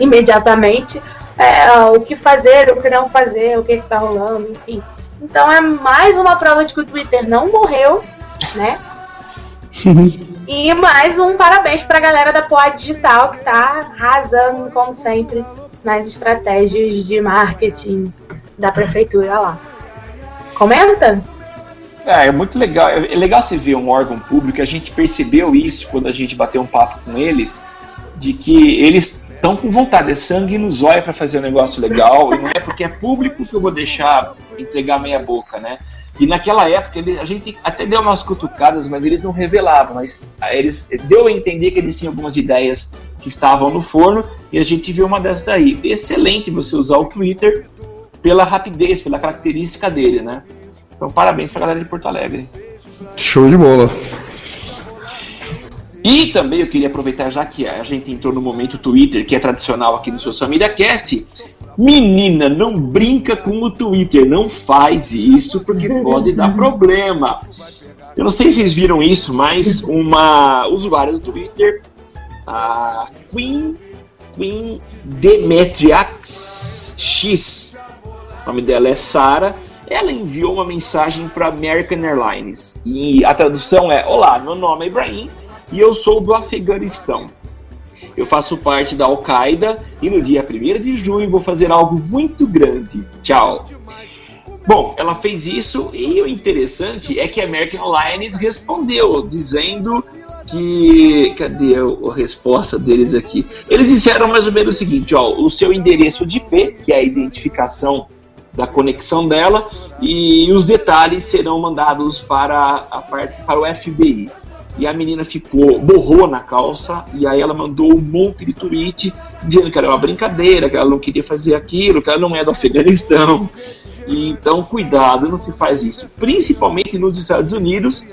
imediatamente, é, o que fazer, o que não fazer, o que está rolando, enfim. Então é mais uma prova de que o Twitter não morreu, né? e mais um parabéns para a galera da Poa Digital que está arrasando, como sempre, nas estratégias de marketing da prefeitura lá. Comenta? É, é muito legal. É legal você ver um órgão público. A gente percebeu isso quando a gente bateu um papo com eles, de que eles estão com vontade, é sangue nos olhos para fazer um negócio legal. e não é porque é público que eu vou deixar entregar meia boca, né? E naquela época ele, a gente até deu umas cutucadas, mas eles não revelavam. Mas eles deu a entender que eles tinham algumas ideias que estavam no forno e a gente viu uma dessas daí. Excelente você usar o Twitter pela rapidez, pela característica dele, né? Então parabéns pra galera de Porto Alegre. Show de bola. E também eu queria aproveitar, já que a gente entrou no momento Twitter, que é tradicional aqui no Social Media Cast, Menina, não brinca com o Twitter, não faz isso porque pode dar problema. Eu não sei se vocês viram isso, mas uma usuária do Twitter, a Queen, Queen Demetriax X, o nome dela é Sara, ela enviou uma mensagem para American Airlines. E a tradução é: Olá, meu nome é Ibrahim e eu sou do Afeganistão. Eu faço parte da Al-Qaeda e no dia 1 de junho vou fazer algo muito grande. Tchau. Bom, ela fez isso e o interessante é que a American Airlines respondeu dizendo que. Cadê a resposta deles aqui? Eles disseram mais ou menos o seguinte: ó, o seu endereço de IP, que é a identificação da conexão dela, e os detalhes serão mandados para a parte para o FBI e a menina ficou, borrou na calça, e aí ela mandou um monte de tweet dizendo que era uma brincadeira, que ela não queria fazer aquilo, que ela não é do Afeganistão. Então, cuidado, não se faz isso. Principalmente nos Estados Unidos,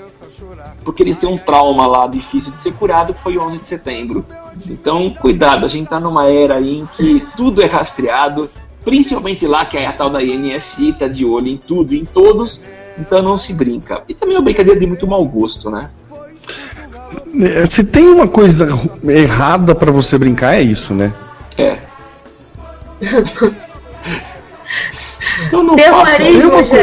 porque eles têm um trauma lá difícil de ser curado, que foi 11 de setembro. Então, cuidado, a gente está numa era aí em que tudo é rastreado, principalmente lá que é a tal da INSI, tá de olho em tudo, em todos, então não se brinca. E também é uma brincadeira de muito mau gosto, né? É, se tem uma coisa errada para você brincar, é isso, né? É. então não faça isso.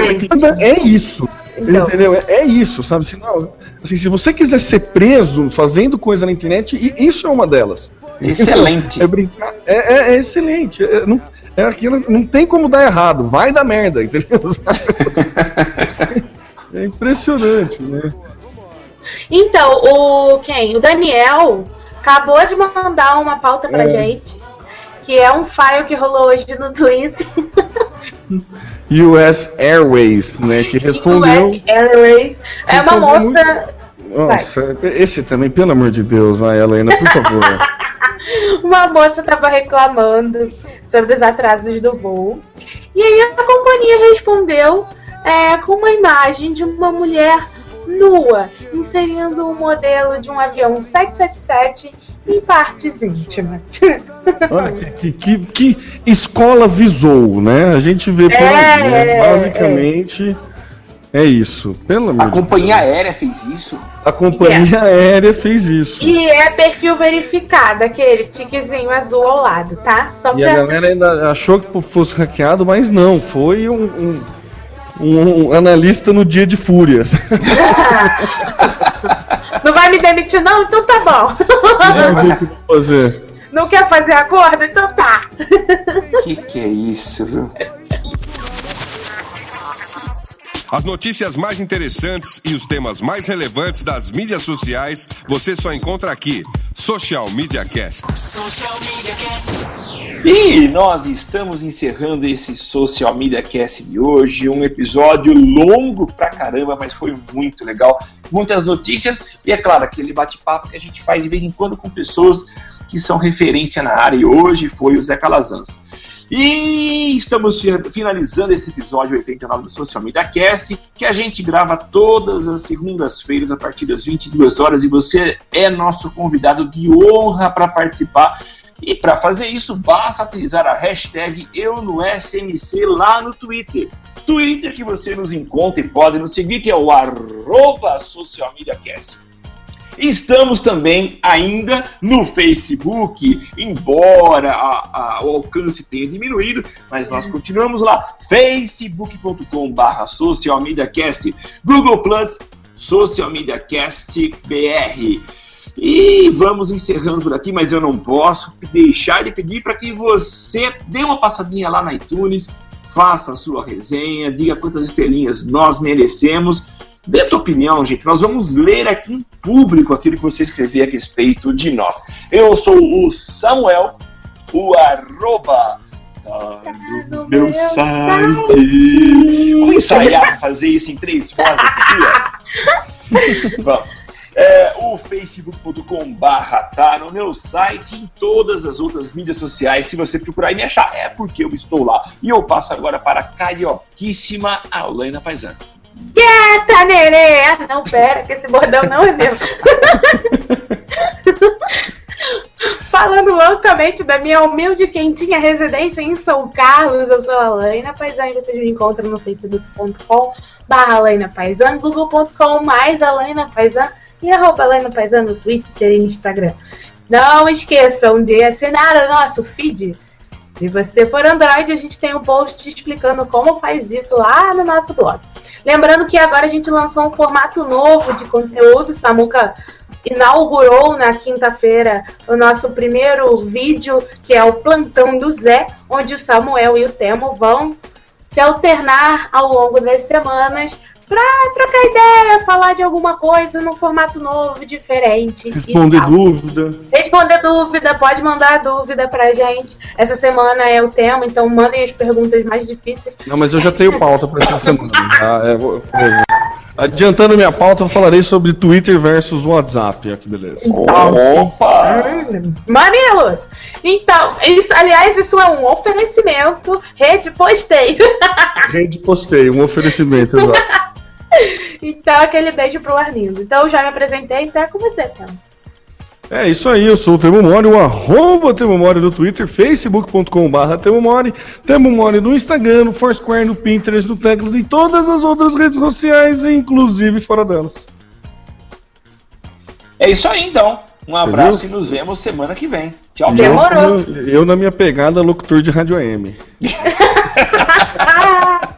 É isso. Então. Entendeu? É, é, isso, sabe? Se, não, assim, se você quiser ser preso fazendo coisa na internet, isso é uma delas. Excelente. É, brincar, é, é, é excelente. É, não, é aquilo, não tem como dar errado. Vai dar merda, entendeu? é impressionante, né? Então, o quem? O Daniel acabou de mandar uma pauta pra é. gente, que é um file que rolou hoje no Twitter. US Airways, né? Que respondeu. US Airways. É uma moça. Nossa, esse também, pelo amor de Deus, vai, Helena, por favor. Uma moça estava reclamando sobre os atrasos do voo. E aí a companhia respondeu é, com uma imagem de uma mulher nua, inserindo o um modelo de um avião 777 em partes íntimas. Olha, que, que, que, escola visou, né? A gente vê pela É, basicamente é. isso. Pelo amor A companhia Deus. aérea fez isso? A companhia aérea fez isso. E é perfil verificado, aquele tiquezinho azul ao lado, tá? Só E a pra... galera ainda achou que fosse hackeado, mas não, foi um, um, um analista no dia de fúrias. Não vai me demitir, não? Então tá bom. Não fazer. Não quer fazer acordo? Então tá. Que que é isso, viu? As notícias mais interessantes e os temas mais relevantes das mídias sociais você só encontra aqui. Social Media Cast. Social Media Cast. E nós estamos encerrando esse Social Media Cast de hoje, um episódio longo pra caramba, mas foi muito legal. Muitas notícias e, é claro, aquele bate-papo que a gente faz de vez em quando com pessoas que são referência na área. E hoje foi o Zé Calazans. E estamos fi- finalizando esse episódio 89 do Social Media Cast, que a gente grava todas as segundas-feiras a partir das 22 horas e você é nosso convidado de honra para participar. E para fazer isso, basta utilizar a hashtag Eu no SMC lá no Twitter. Twitter que você nos encontra e pode nos seguir, que é o arroba Social Media Cast. Estamos também ainda no Facebook, embora a- a- o alcance tenha diminuído, mas nós continuamos lá, facebook.com.br Social Media Cast, Google Plus, Social Media Cast BR. E vamos encerrando por aqui, mas eu não posso deixar de pedir para que você dê uma passadinha lá na iTunes, faça a sua resenha, diga quantas estrelinhas nós merecemos. Dê tua opinião, gente. Nós vamos ler aqui em público aquilo que você escrever a respeito de nós. Eu sou o Samuel, o arroba tá no meu site. Vamos ensaiar fazer isso em três vozes aqui, ó. Vamos. É, o facebook.com barra tá no meu site em todas as outras mídias sociais. Se você procurar e me achar, é porque eu estou lá. E eu passo agora para a carioquíssima Alaina Paisano. Eita, nenê! Ah, não, pera, que esse bordão não é meu. Falando loucamente da minha humilde e quentinha residência em São Carlos, eu sou a Alaina Paisano, vocês me encontram no facebook.com barra Paisano, google.com mais Alaina Paisano e arroba Alaina Paisano no Twitter e Instagram. Não esqueçam de assinar o nosso feed. Se você for Android, a gente tem um post explicando como faz isso lá no nosso blog. Lembrando que agora a gente lançou um formato novo de conteúdo. Samuca inaugurou na quinta-feira o nosso primeiro vídeo, que é o Plantão do Zé, onde o Samuel e o Temo vão se alternar ao longo das semanas para trocar ideia, falar de alguma coisa num formato novo, diferente. Responder dúvida. Responder dúvida, pode mandar dúvida pra gente. Essa semana é o tema, então mandem as perguntas mais difíceis. Não, mas eu já tenho pauta para essa semana. tá? É, vou- vou- Adiantando minha pauta, eu falarei sobre Twitter versus WhatsApp. Olha que beleza. Opa! Hum, Mamilos! Então, isso, aliás, isso é um oferecimento. Rede postei. Rede postei, um oferecimento, exato. então, aquele beijo pro Arlindo. Então, eu já me apresentei, então é com você, Théo. É isso aí, eu sou o Temo Mori, o arroba Temo Mori no Twitter, facebook.com.br Temo Mori, Temo Mori no Instagram, no Foursquare, no Pinterest, no Tecno e todas as outras redes sociais, inclusive fora delas. É isso aí então. Um abraço e nos vemos semana que vem. Tchau, tchau. Demorou. Eu, eu, na minha pegada, locutor de rádio AM.